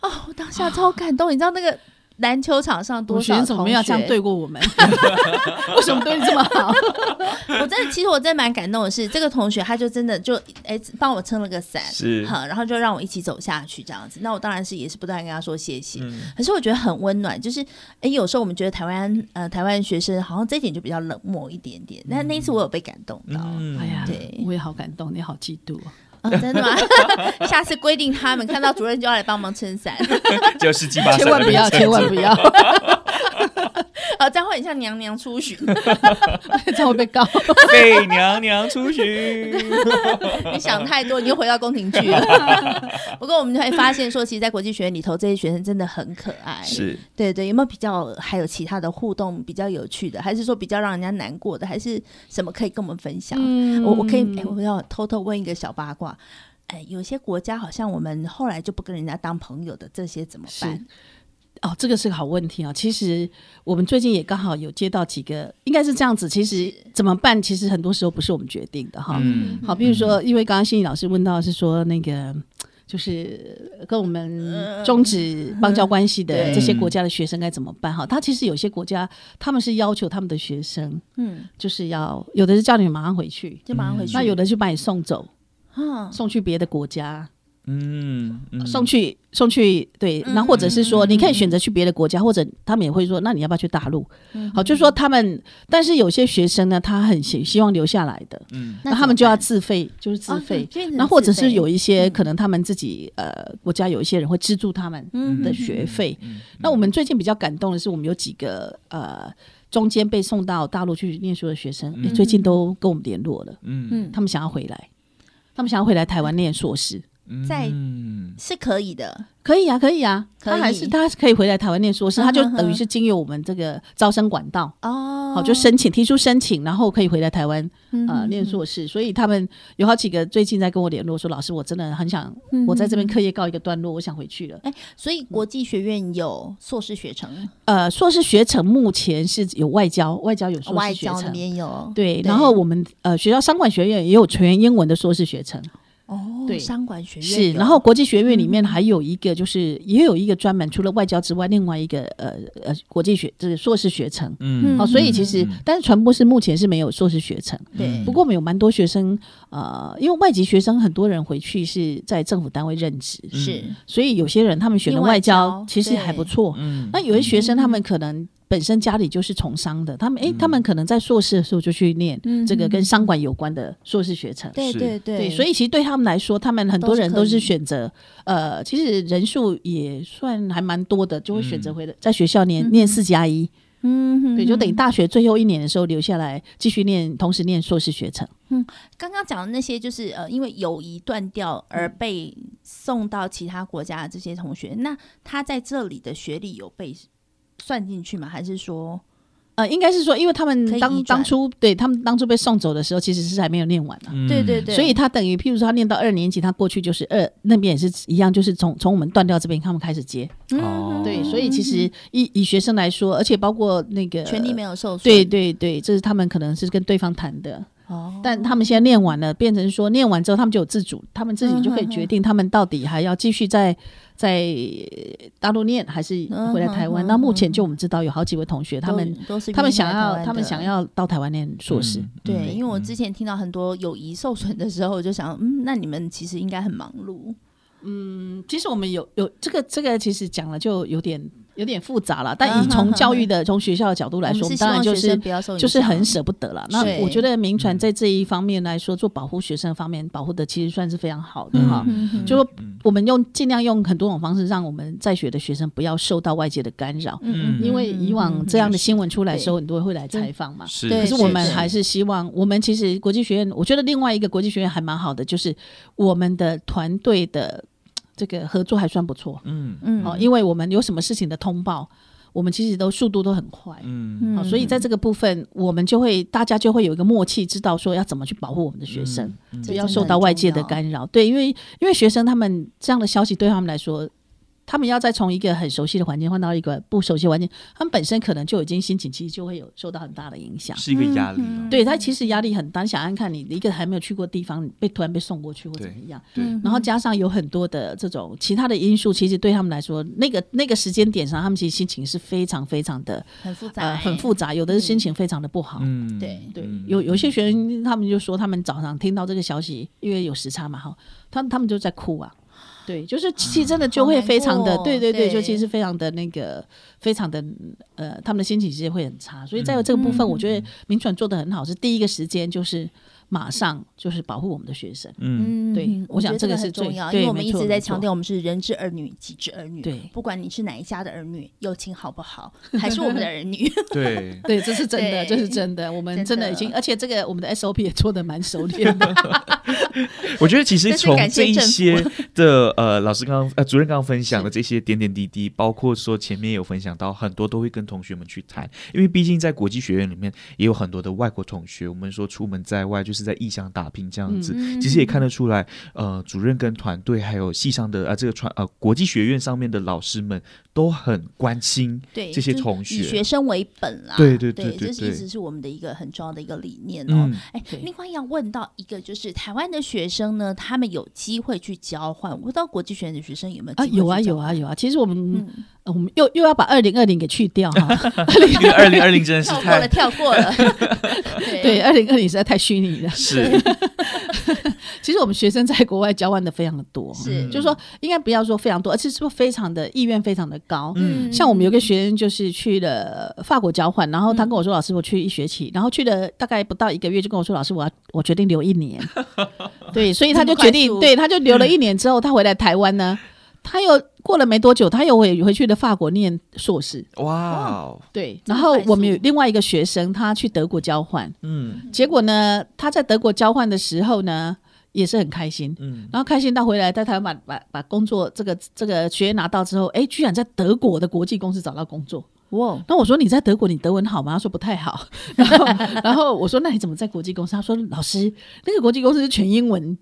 哦，我当下超感动，你知道那个。篮球场上多少同学怎么要这样对过我们？为什么对你这么好？我真的，其实我真的蛮感动的是，这个同学他就真的就哎帮我撑了个伞，是好，然后就让我一起走下去这样子。那我当然是也是不断跟他说谢谢。嗯、可是我觉得很温暖，就是哎有时候我们觉得台湾呃台湾学生好像这一点就比较冷漠一点点，但那一次我有被感动到。嗯、哎呀，对，我也好感动，你好嫉妒啊。哦、真的吗？下次规定他们看到主任就要来帮忙撑伞，就是千万不要，千万不要。啊，这样会很像娘娘出巡，这样会被告。被娘娘出巡，你想太多，你又回到宫廷剧了。不过我们就会发现说，其实，在国际学院里头，这些学生真的很可爱。是，对对，有没有比较还有其他的互动比较有趣的，还是说比较让人家难过的，还是什么可以跟我们分享？嗯、我我可以，哎，我要偷偷问一个小八卦，哎，有些国家好像我们后来就不跟人家当朋友的，这些怎么办？哦，这个是个好问题啊！其实我们最近也刚好有接到几个，应该是这样子。其实怎么办？其实很多时候不是我们决定的哈。嗯、好，比如说，因为刚刚心怡老师问到是说那个，就是跟我们终止邦交关系的这些国家的学生该怎么办？哈，他其实有些国家他们是要求他们的学生，嗯，就是要有的是叫你马上回去，就马上回去；那有的就把你送走，嗯，送去别的国家。嗯，嗯。送去送去，对，那或者是说，你可以选择去别的国家，嗯、或者他们也会说，那你要不要去大陆？嗯、好，就是说他们，但是有些学生呢，他很希希望留下来的，嗯，那他们就要自费，就是自费。那、哦、或者是有一些可能他们自己呃国家有一些人会资助他们的学费。嗯、那我们最近比较感动的是，我们有几个呃中间被送到大陆去念书的学生，嗯、最近都跟我们联络了，嗯。嗯，他们想要回来，他们想要回来台湾念硕士。在是可以的，可以啊，可以啊，他还是他可以回来台湾念硕士，他就等于是经由我们这个招生管道哦，好就申请提出申请，然后可以回来台湾啊念硕士。所以他们有好几个最近在跟我联络说，老师我真的很想我在这边课业告一个段落，我想回去了。哎，所以国际学院有硕士学程，呃，硕士学程目前是有外交，外交有硕士学程，边有。对，然后我们呃学校商管学院也有全英文的硕士学程。哦，对，商管学院是，然后国际学院里面还有一个，就是也有一个专门除了外交之外，另外一个呃呃国际学这个硕士学程，嗯，好，所以其实但是传播是目前是没有硕士学程，对，不过我们有蛮多学生，呃，因为外籍学生很多人回去是在政府单位任职，是，所以有些人他们选的外交其实还不错，嗯，那有些学生他们可能。本身家里就是从商的，他们诶，他们可能在硕士的时候就去念这个跟商管有关的硕士学程。对对对，所以其实对他们来说，他们很多人都是选择，呃，其实人数也算还蛮多的，就会选择回来在学校念、嗯、念四加一。嗯，对，就等于大学最后一年的时候留下来继续念，同时念硕士学程。嗯，刚刚讲的那些就是呃，因为友谊断掉而被送到其他国家的这些同学，嗯、那他在这里的学历有被算进去吗？还是说？呃，应该是说，因为他们当当初对他们当初被送走的时候，其实是还没有念完呢、啊。对对对，所以他等于，譬如说，他念到二年级，他过去就是二那边也是一样，就是从从我们断掉这边，他们开始接。哦、嗯，对，所以其实以以学生来说，而且包括那个权利没有受损。对对对，这是他们可能是跟对方谈的。哦，但他们现在念完了，变成说念完之后，他们就有自主，他们自己就可以决定，他们到底还要继续在在大陆念，还是回来台湾。那目前就我们知道有好几位同学，他们他们想要他们想要到台湾念硕士。对，因为我之前听到很多友谊受损的时候，我就想，嗯，那你们其实应该很忙碌。嗯，其实我们有有这个这个，其实讲了就有点。有点复杂了，但以从教育的、从学校的角度来说，当然就是就是很舍不得了。那我觉得民传在这一方面来说，做保护学生方面保护的其实算是非常好的哈。就说我们用尽量用很多种方式，让我们在学的学生不要受到外界的干扰。嗯，因为以往这样的新闻出来的时候，很多人会来采访嘛。是，可是我们还是希望，我们其实国际学院，我觉得另外一个国际学院还蛮好的，就是我们的团队的。这个合作还算不错，嗯。嗯，哦，因为我们有什么事情的通报，我们其实都速度都很快，嗯，好，所以在这个部分，我们就会大家就会有一个默契，知道说要怎么去保护我们的学生，不要受到外界的干扰。对，因为因为学生他们这样的消息对他们来说。他们要再从一个很熟悉的环境换到一个不熟悉环境，他们本身可能就已经心情其实就会有受到很大的影响，是一个压力。对，他其实压力很大，想想看你一个还没有去过的地方，被突然被送过去或怎么样，对，然后加上有很多的这种其他的因素，其实对他们来说，那个那个时间点上，他们其实心情是非常非常的很复杂，呃，很复杂，有的是心情非常的不好。嗯，对对，有有些学生他们就说，他们早上听到这个消息，因为有时差嘛，哈，他们他们就在哭啊。对，就是其实真的就会非常的，啊哦、对对对，就其实非常的那个，非常的呃，他们的心情其实会很差。所以在这个部分，我觉得民传做的很好，是第一个时间就是。马上就是保护我们的学生，嗯，对，我想这个是重要，因为我们一直在强调，我们是人之儿女，己之儿女，对，不管你是哪一家的儿女，友情好不好，还是我们的儿女，对，对，这是真的，这是真的，我们真的已经，而且这个我们的 SOP 也做的蛮熟练的。我觉得其实从这一些的呃，老师刚刚呃，主任刚刚分享的这些点点滴滴，包括说前面有分享到很多都会跟同学们去谈，因为毕竟在国际学院里面也有很多的外国同学，我们说出门在外就是。在异乡打拼这样子，嗯、其实也看得出来，呃，主任跟团队还有系上的啊、呃，这个传呃国际学院上面的老师们都很关心这些同学，以学生为本啦。对对对对，这其实是我们的一个很重要的一个理念哦。哎、嗯，另外要问到一个，就是台湾的学生呢，他们有机会去交换，我不知道国际学院的学生有没有啊？有啊有啊有啊！其实我们、嗯呃、我们又又要把二零二零给去掉哈，二零二零二零真的是太跳过了，跳过了。对，二零二零实在太虚拟了。是，其实我们学生在国外交换的非常的多，是，就是说应该不要说非常多，而且是非常的意愿非常的高。嗯，像我们有个学生就是去了法国交换，然后他跟我说：“老师，我去一学期，然后去了大概不到一个月，就跟我说：‘老师，我要我决定留一年。’对，所以他就决定，对，他就留了一年之后，他回来台湾呢。”他又过了没多久，他又回回去了法国念硕士。哇 Wow，对。然后我们有另外一个学生，他去德国交换。嗯，结果呢，他在德国交换的时候呢，也是很开心。嗯，然后开心到回来，在台湾把把把工作这个这个学业拿到之后，哎，居然在德国的国际公司找到工作。哇！那我说你在德国，你德文好吗？他说不太好。然后然后我说那你怎么在国际公司？他说老师，那个国际公司是全英文。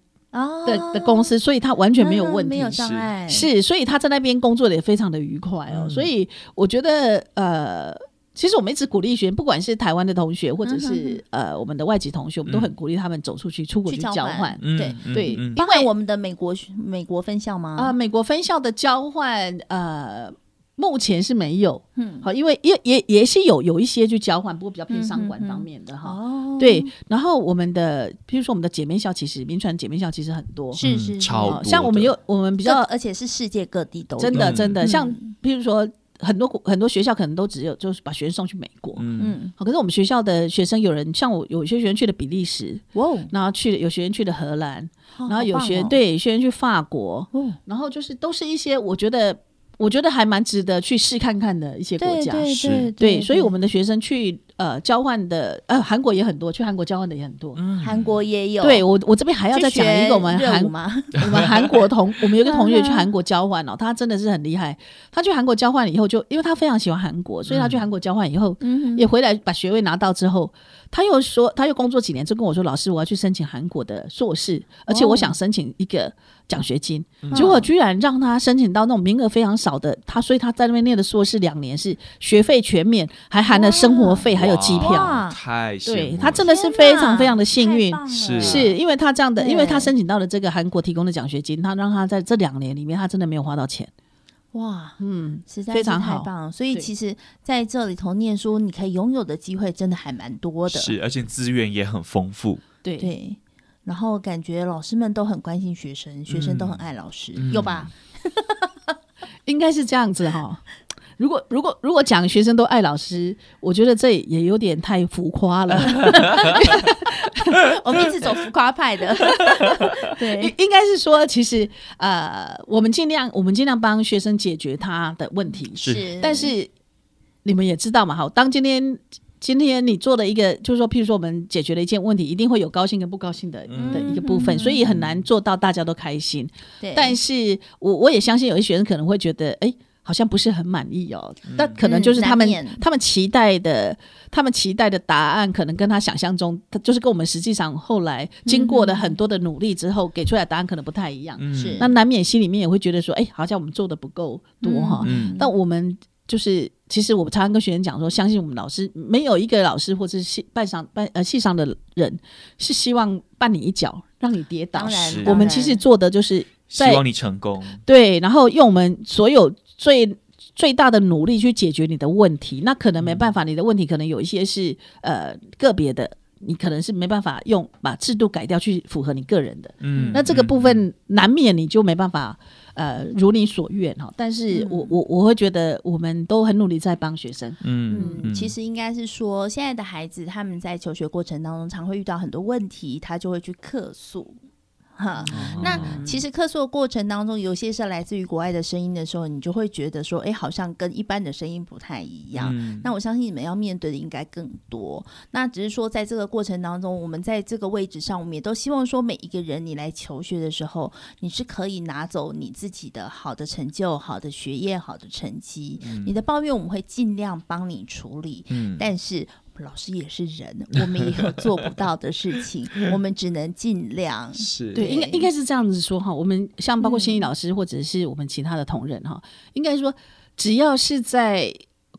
的的公司，所以他完全没有问题，没有障碍，是，所以他在那边工作的也非常的愉快哦。所以我觉得，呃，其实我们一直鼓励学员，不管是台湾的同学，或者是呃我们的外籍同学，我们都很鼓励他们走出去，出国去交换。对对，因为我们的美国美国分校吗？啊，美国分校的交换，呃。目前是没有，嗯，好，因为也也也是有有一些去交换，不过比较偏商管方面的哈，哦，对。然后我们的，比如说我们的姐妹校，其实民传姐妹校其实很多，是是，超像我们有我们比较，而且是世界各地都，真的真的，像比如说很多很多学校可能都只有就是把学生送去美国，嗯，好，可是我们学校的学生有人像我有些学生去了比利时，哇，哦。然后去了有学生去了荷兰，然后有学对有学生去法国，然后就是都是一些我觉得。我觉得还蛮值得去试看看的一些国家，对对对，对，所以我们的学生去呃交换的呃韩国也很多，去韩国交换的也很多，韩国也有。对我我这边还要再讲一个我们韩我们韩国同 我们有个同学去韩国交换哦，他真的是很厉害。他去韩国交换以后就因为他非常喜欢韩国，所以他去韩国交换以后也回来把学位拿到之后，他又说他又工作几年就跟我说，老师我要去申请韩国的硕士，而且我想申请一个。奖学金，结果居然让他申请到那种名额非常少的，他所以他在那边念的硕士两年是学费全免，还含了生活费，还有机票。太对他真的是非常非常的幸运，是是。因为他这样的，因为他申请到了这个韩国提供的奖学金，他让他在这两年里面，他真的没有花到钱。哇，嗯，实在是太棒了。所以其实在这里头念书，你可以拥有的机会真的还蛮多的，是而且资源也很丰富。对对。然后感觉老师们都很关心学生，学生都很爱老师，嗯、有吧？应该是这样子哈、哦。如果如果如果讲学生都爱老师，我觉得这也有点太浮夸了。我们一直走浮夸派的，对，应该是说，其实呃，我们尽量我们尽量帮学生解决他的问题，是。但是你们也知道嘛，好，当今天。今天你做的一个，就是说，譬如说，我们解决了一件问题，一定会有高兴跟不高兴的的一个部分，所以很难做到大家都开心。对，但是我我也相信有些学生可能会觉得，哎，好像不是很满意哦。但可能就是他们他们期待的，他们期待的答案，可能跟他想象中，他就是跟我们实际上后来经过了很多的努力之后给出来的答案可能不太一样。是，那难免心里面也会觉得说，哎，好像我们做的不够多哈。嗯，但我们。就是，其实我常常跟学生讲说，相信我们老师，没有一个老师或者是系班上班呃系上的人是希望绊你一脚，让你跌倒。当然，我们其实做的就是希望你成功。对，然后用我们所有最最大的努力去解决你的问题。那可能没办法，你的问题可能有一些是呃个别的，你可能是没办法用把制度改掉去符合你个人的。嗯，那这个部分难免你就没办法。呃，如你所愿哈，但是我我我会觉得我们都很努力在帮学生。嗯嗯，其实应该是说，现在的孩子他们在求学过程当中，常会遇到很多问题，他就会去客诉。哈，那其实客诉的过程当中，有些是来自于国外的声音的时候，你就会觉得说，哎，好像跟一般的声音不太一样。嗯、那我相信你们要面对的应该更多。那只是说，在这个过程当中，我们在这个位置上，我们也都希望说，每一个人你来求学的时候，你是可以拿走你自己的好的成就、好的学业、好的成绩。嗯、你的抱怨我们会尽量帮你处理，嗯、但是。老师也是人，我们也有做不到的事情，我们只能尽量。是对，应该应该是这样子说哈。我们像包括心怡老师或者是我们其他的同仁哈，嗯、应该说只要是在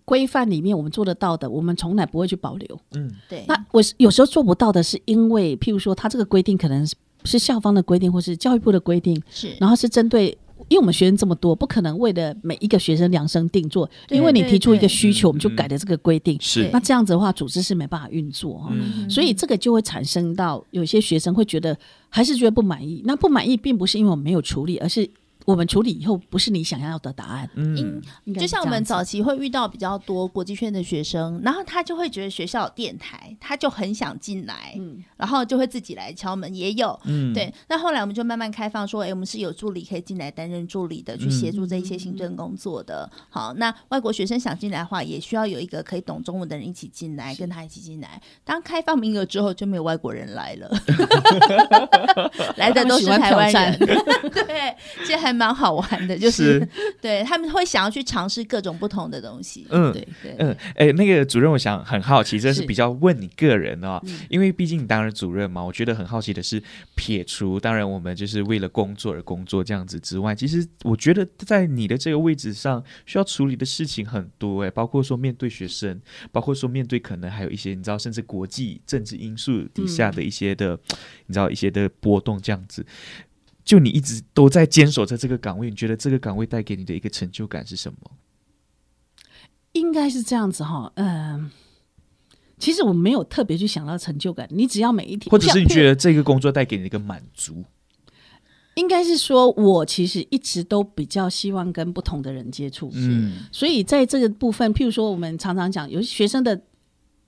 规范里面我们做得到的，我们从来不会去保留。嗯，对。那我有时候做不到的是因为，譬如说他这个规定可能是是校方的规定，或是教育部的规定，是，然后是针对。因为我们学生这么多，不可能为了每一个学生量身定做。因为你提出一个需求，我们就改了这个规定。是，那这样子的话，组织是没办法运作哈。所以这个就会产生到有些学生会觉得还是觉得不满意。那不满意并不是因为我们没有处理，而是。我们处理以后不是你想要的答案，嗯，就像我们早期会遇到比较多国际圈的学生，然后他就会觉得学校有电台，他就很想进来，嗯，然后就会自己来敲门，也有，嗯，对。那后来我们就慢慢开放说，哎，我们是有助理可以进来担任助理的，去协助这一些行政工作的。好，那外国学生想进来的话，也需要有一个可以懂中文的人一起进来，跟他一起进来。当开放名额之后，就没有外国人来了，来的都是台湾人，对，这还。蛮好玩的，就是，是 对他们会想要去尝试各种不同的东西。嗯，对对，嗯，哎，那个主任，我想很好奇，这是比较问你个人哦，因为毕竟你当然主任嘛，我觉得很好奇的是，撇除当然我们就是为了工作而工作这样子之外，其实我觉得在你的这个位置上需要处理的事情很多，哎，包括说面对学生，包括说面对可能还有一些你知道，甚至国际政治因素底下的一些的，嗯、你知道一些的波动这样子。就你一直都在坚守在这个岗位，你觉得这个岗位带给你的一个成就感是什么？应该是这样子哈，嗯、呃，其实我没有特别去想到成就感，你只要每一天，或者是你觉得这个工作带给你一个满足，应该是说，我其实一直都比较希望跟不同的人接触，嗯，所以在这个部分，譬如说，我们常常讲，有些学生的。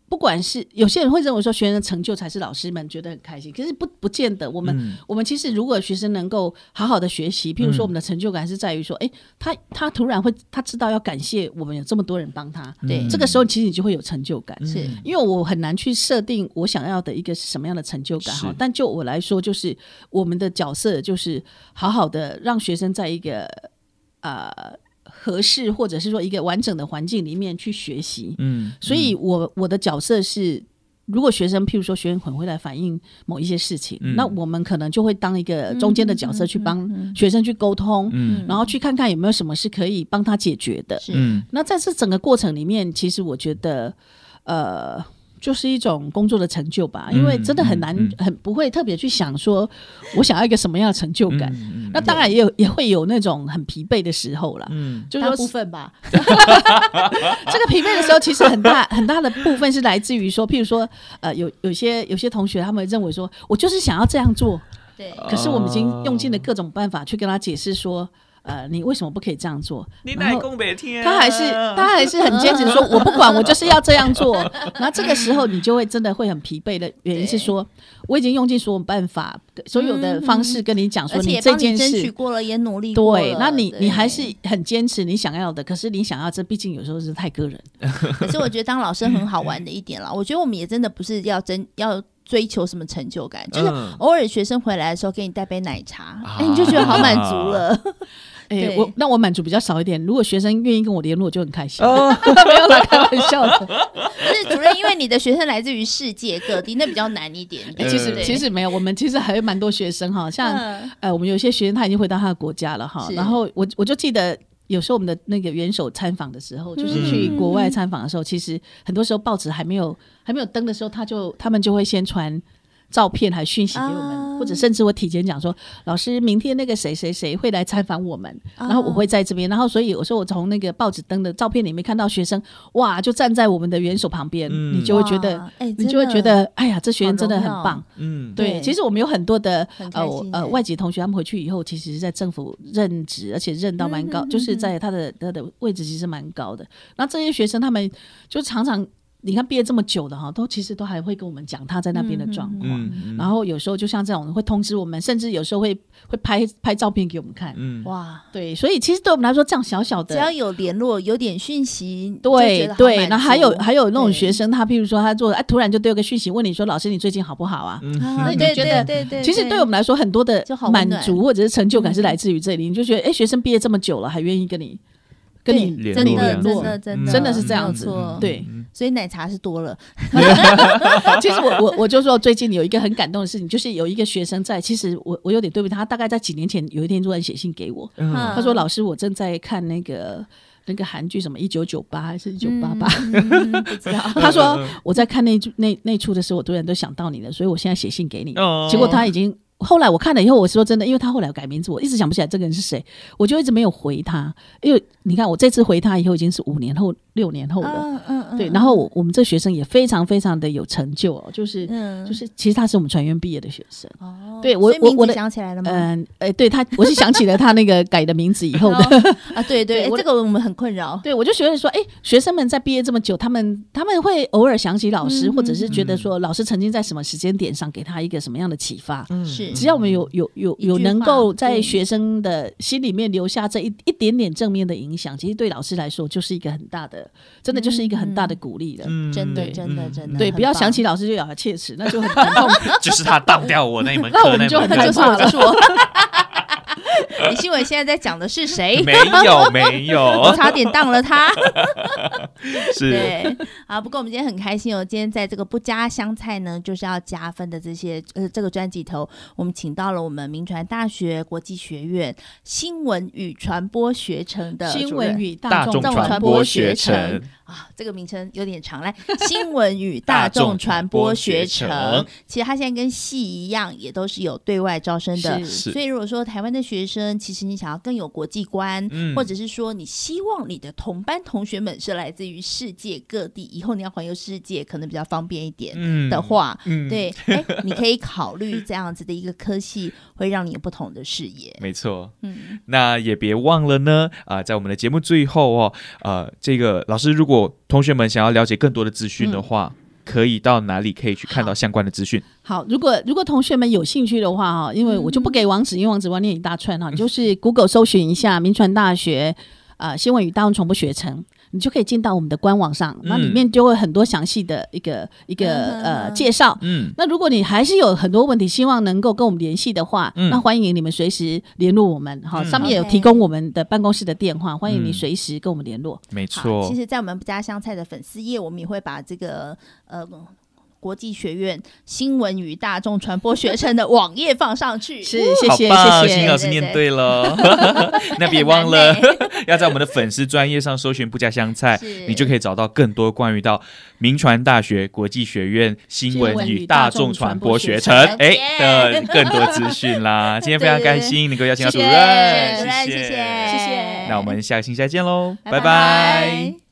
不管是有些人会认为说学生的成就才是老师们觉得很开心，可是不不见得。我们、嗯、我们其实如果学生能够好好的学习，譬如说我们的成就感是在于说，哎、嗯，他他突然会他知道要感谢我们有这么多人帮他，对、嗯，这个时候其实你就会有成就感。是因为我很难去设定我想要的一个是什么样的成就感哈，但就我来说，就是我们的角色就是好好的让学生在一个呃。合适，或者是说一个完整的环境里面去学习，嗯，所以我我的角色是，如果学生譬如说学生很会来反映某一些事情，嗯，那我们可能就会当一个中间的角色去帮学生去沟通，嗯，然后去看看有没有什么是可以帮他解决的，嗯，那在这整个过程里面，其实我觉得，呃。就是一种工作的成就吧，因为真的很难，嗯嗯、很不会特别去想说，我想要一个什么样的成就感。嗯、那当然也有也会有那种很疲惫的时候啦，嗯，就是说部分吧。这个疲惫的时候，其实很大 很大的部分是来自于说，譬如说，呃，有有些有些同学他们认为说，我就是想要这样做，对，可是我们已经用尽了各种办法去跟他解释说。呃，你为什么不可以这样做？你哪公别听？他还是他还是很坚持说，我不管，我就是要这样做。然后这个时候，你就会真的会很疲惫的原因是说，我已经用尽所有办法、所有的方式跟你讲说，你这件事争取过了，也努力过了。对，那你你还是很坚持你想要的，可是你想要这，毕竟有时候是太个人。可是我觉得当老师很好玩的一点了，我觉得我们也真的不是要真要。追求什么成就感？就是偶尔学生回来的时候，给你带杯奶茶，哎、嗯欸，你就觉得好满足了。哎、欸，我那我满足比较少一点。如果学生愿意跟我联络，我就很开心。哦、没有啦，开玩笑的。但是主任，因为你的学生来自于世界各地，那比较难一点。欸、其实其实没有，我们其实还有蛮多学生哈，像、嗯、呃，我们有些学生他已经回到他的国家了哈。然后我我就记得。有时候我们的那个元首参访的时候，就是去国外参访的时候，嗯、其实很多时候报纸还没有还没有登的时候，他就他们就会先传。照片还讯息给我们，啊、或者甚至我提前讲说，老师明天那个谁谁谁会来参访我们，啊、然后我会在这边，然后所以我说我从那个报纸登的照片里面看到学生，哇，就站在我们的元首旁边，嗯、你就会觉得，欸、你就会觉得，哎呀，这学生真的很棒，嗯，对，对。其实我们有很多的呃呃外籍同学，他们回去以后，其实是在政府任职，而且任到蛮高，嗯、就是在他的他的位置其实蛮高的。那这些学生他们就常常。你看毕业这么久的哈，都其实都还会跟我们讲他在那边的状况，嗯嗯、然后有时候就像这种会通知我们，甚至有时候会会拍拍照片给我们看。嗯、哇，对，所以其实对我们来说，这样小小的，只要有联络，有点讯息，对对。然后还有还有那种学生，他譬如说他做，哎，突然就丢个讯息问你说：“老师，你最近好不好啊？”嗯、那你就觉得，对对，其实对。我们来说，很多的满足或者是成就感是来自于这里。你就觉得，哎，学生毕业这么久了，还愿意跟你跟你跟你联络，真的真的。真的是这样子，对。所以奶茶是多了。其实我我我就说最近有一个很感动的事情，就是有一个学生在，其实我我有点对不起他，大概在几年前有一天突然写信给我，嗯、他说老师，我正在看那个那个韩剧什么一九九八还是一九八八，不知道。他说我在看那那那出的时候，我突然都想到你了，所以我现在写信给你。哦、结果他已经。后来我看了以后，我说真的，因为他后来改名字，我一直想不起来这个人是谁，我就一直没有回他。因为你看，我这次回他以后已经是五年后、六年后了。嗯嗯嗯。对，然后我，我们这学生也非常非常的有成就哦，就是、嗯、就是，其实他是我们船员毕业的学生。哦。对我我我想起来了吗？嗯，哎，对他，我是想起了他那个改的名字以后的。啊，对对，这个我们很困扰。对，我就觉得说，哎，学生们在毕业这么久，他们他们会偶尔想起老师，或者是觉得说老师曾经在什么时间点上给他一个什么样的启发。嗯。是。只要我们有有有有能够在学生的心里面留下这一一点点正面的影响，其实对老师来说就是一个很大的，真的就是一个很大的鼓励了。嗯，真的真的真的。对，不要想起老师就咬牙切齿，那就很痛。就是他当掉我那一门课，那我们就很害怕了。李新伟现在在讲的是谁？没 有没有，我差点当了他。是，对，好。不过我们今天很开心哦，今天在这个不加香菜呢，就是要加分的这些呃这个专辑头，我们请到了我们铭传大学国际学院新闻与传播学程的新闻与大众传播学程。啊，这个名称有点长，来，新闻与大众传播学程，其实它现在跟系一样，也都是有对外招生的。是，所以如果说台湾的学生呢，其实你想要更有国际观，嗯、或者是说你希望你的同班同学们是来自于世界各地，以后你要环游世界可能比较方便一点的话，对，哎，你可以考虑这样子的一个科系，会让你有不同的视野。没错，嗯，那也别忘了呢，啊、呃，在我们的节目最后哦，呃，这个老师，如果同学们想要了解更多的资讯的话。嗯可以到哪里可以去看到相关的资讯？好，如果如果同学们有兴趣的话哈，因为我就不给网址，因为网址我念一大串哈，就是 Google 搜寻一下民传大学呃新闻与大众传播学程。你就可以进到我们的官网上，那里面就会很多详细的一个、嗯、一个呃介绍。嗯，那如果你还是有很多问题，希望能够跟我们联系的话，嗯、那欢迎你们随时联络我们。好、嗯，上面也有提供我们的办公室的电话，嗯、欢迎你随时跟我们联络。没错，其实，在我们不加香菜的粉丝页，我们也会把这个呃。国际学院新闻与大众传播学程的网页放上去，是谢谢好棒谢谢，新老师念对了，那别忘了 要在我们的粉丝专业上搜寻不加香菜，你就可以找到更多关于到铭传大学国际学院新闻与大众传播学程。哎的更多资讯啦。今天非常开心能够邀请到主任，谢。谢谢谢，谢谢，那我们下个星期再见喽，拜拜。拜拜。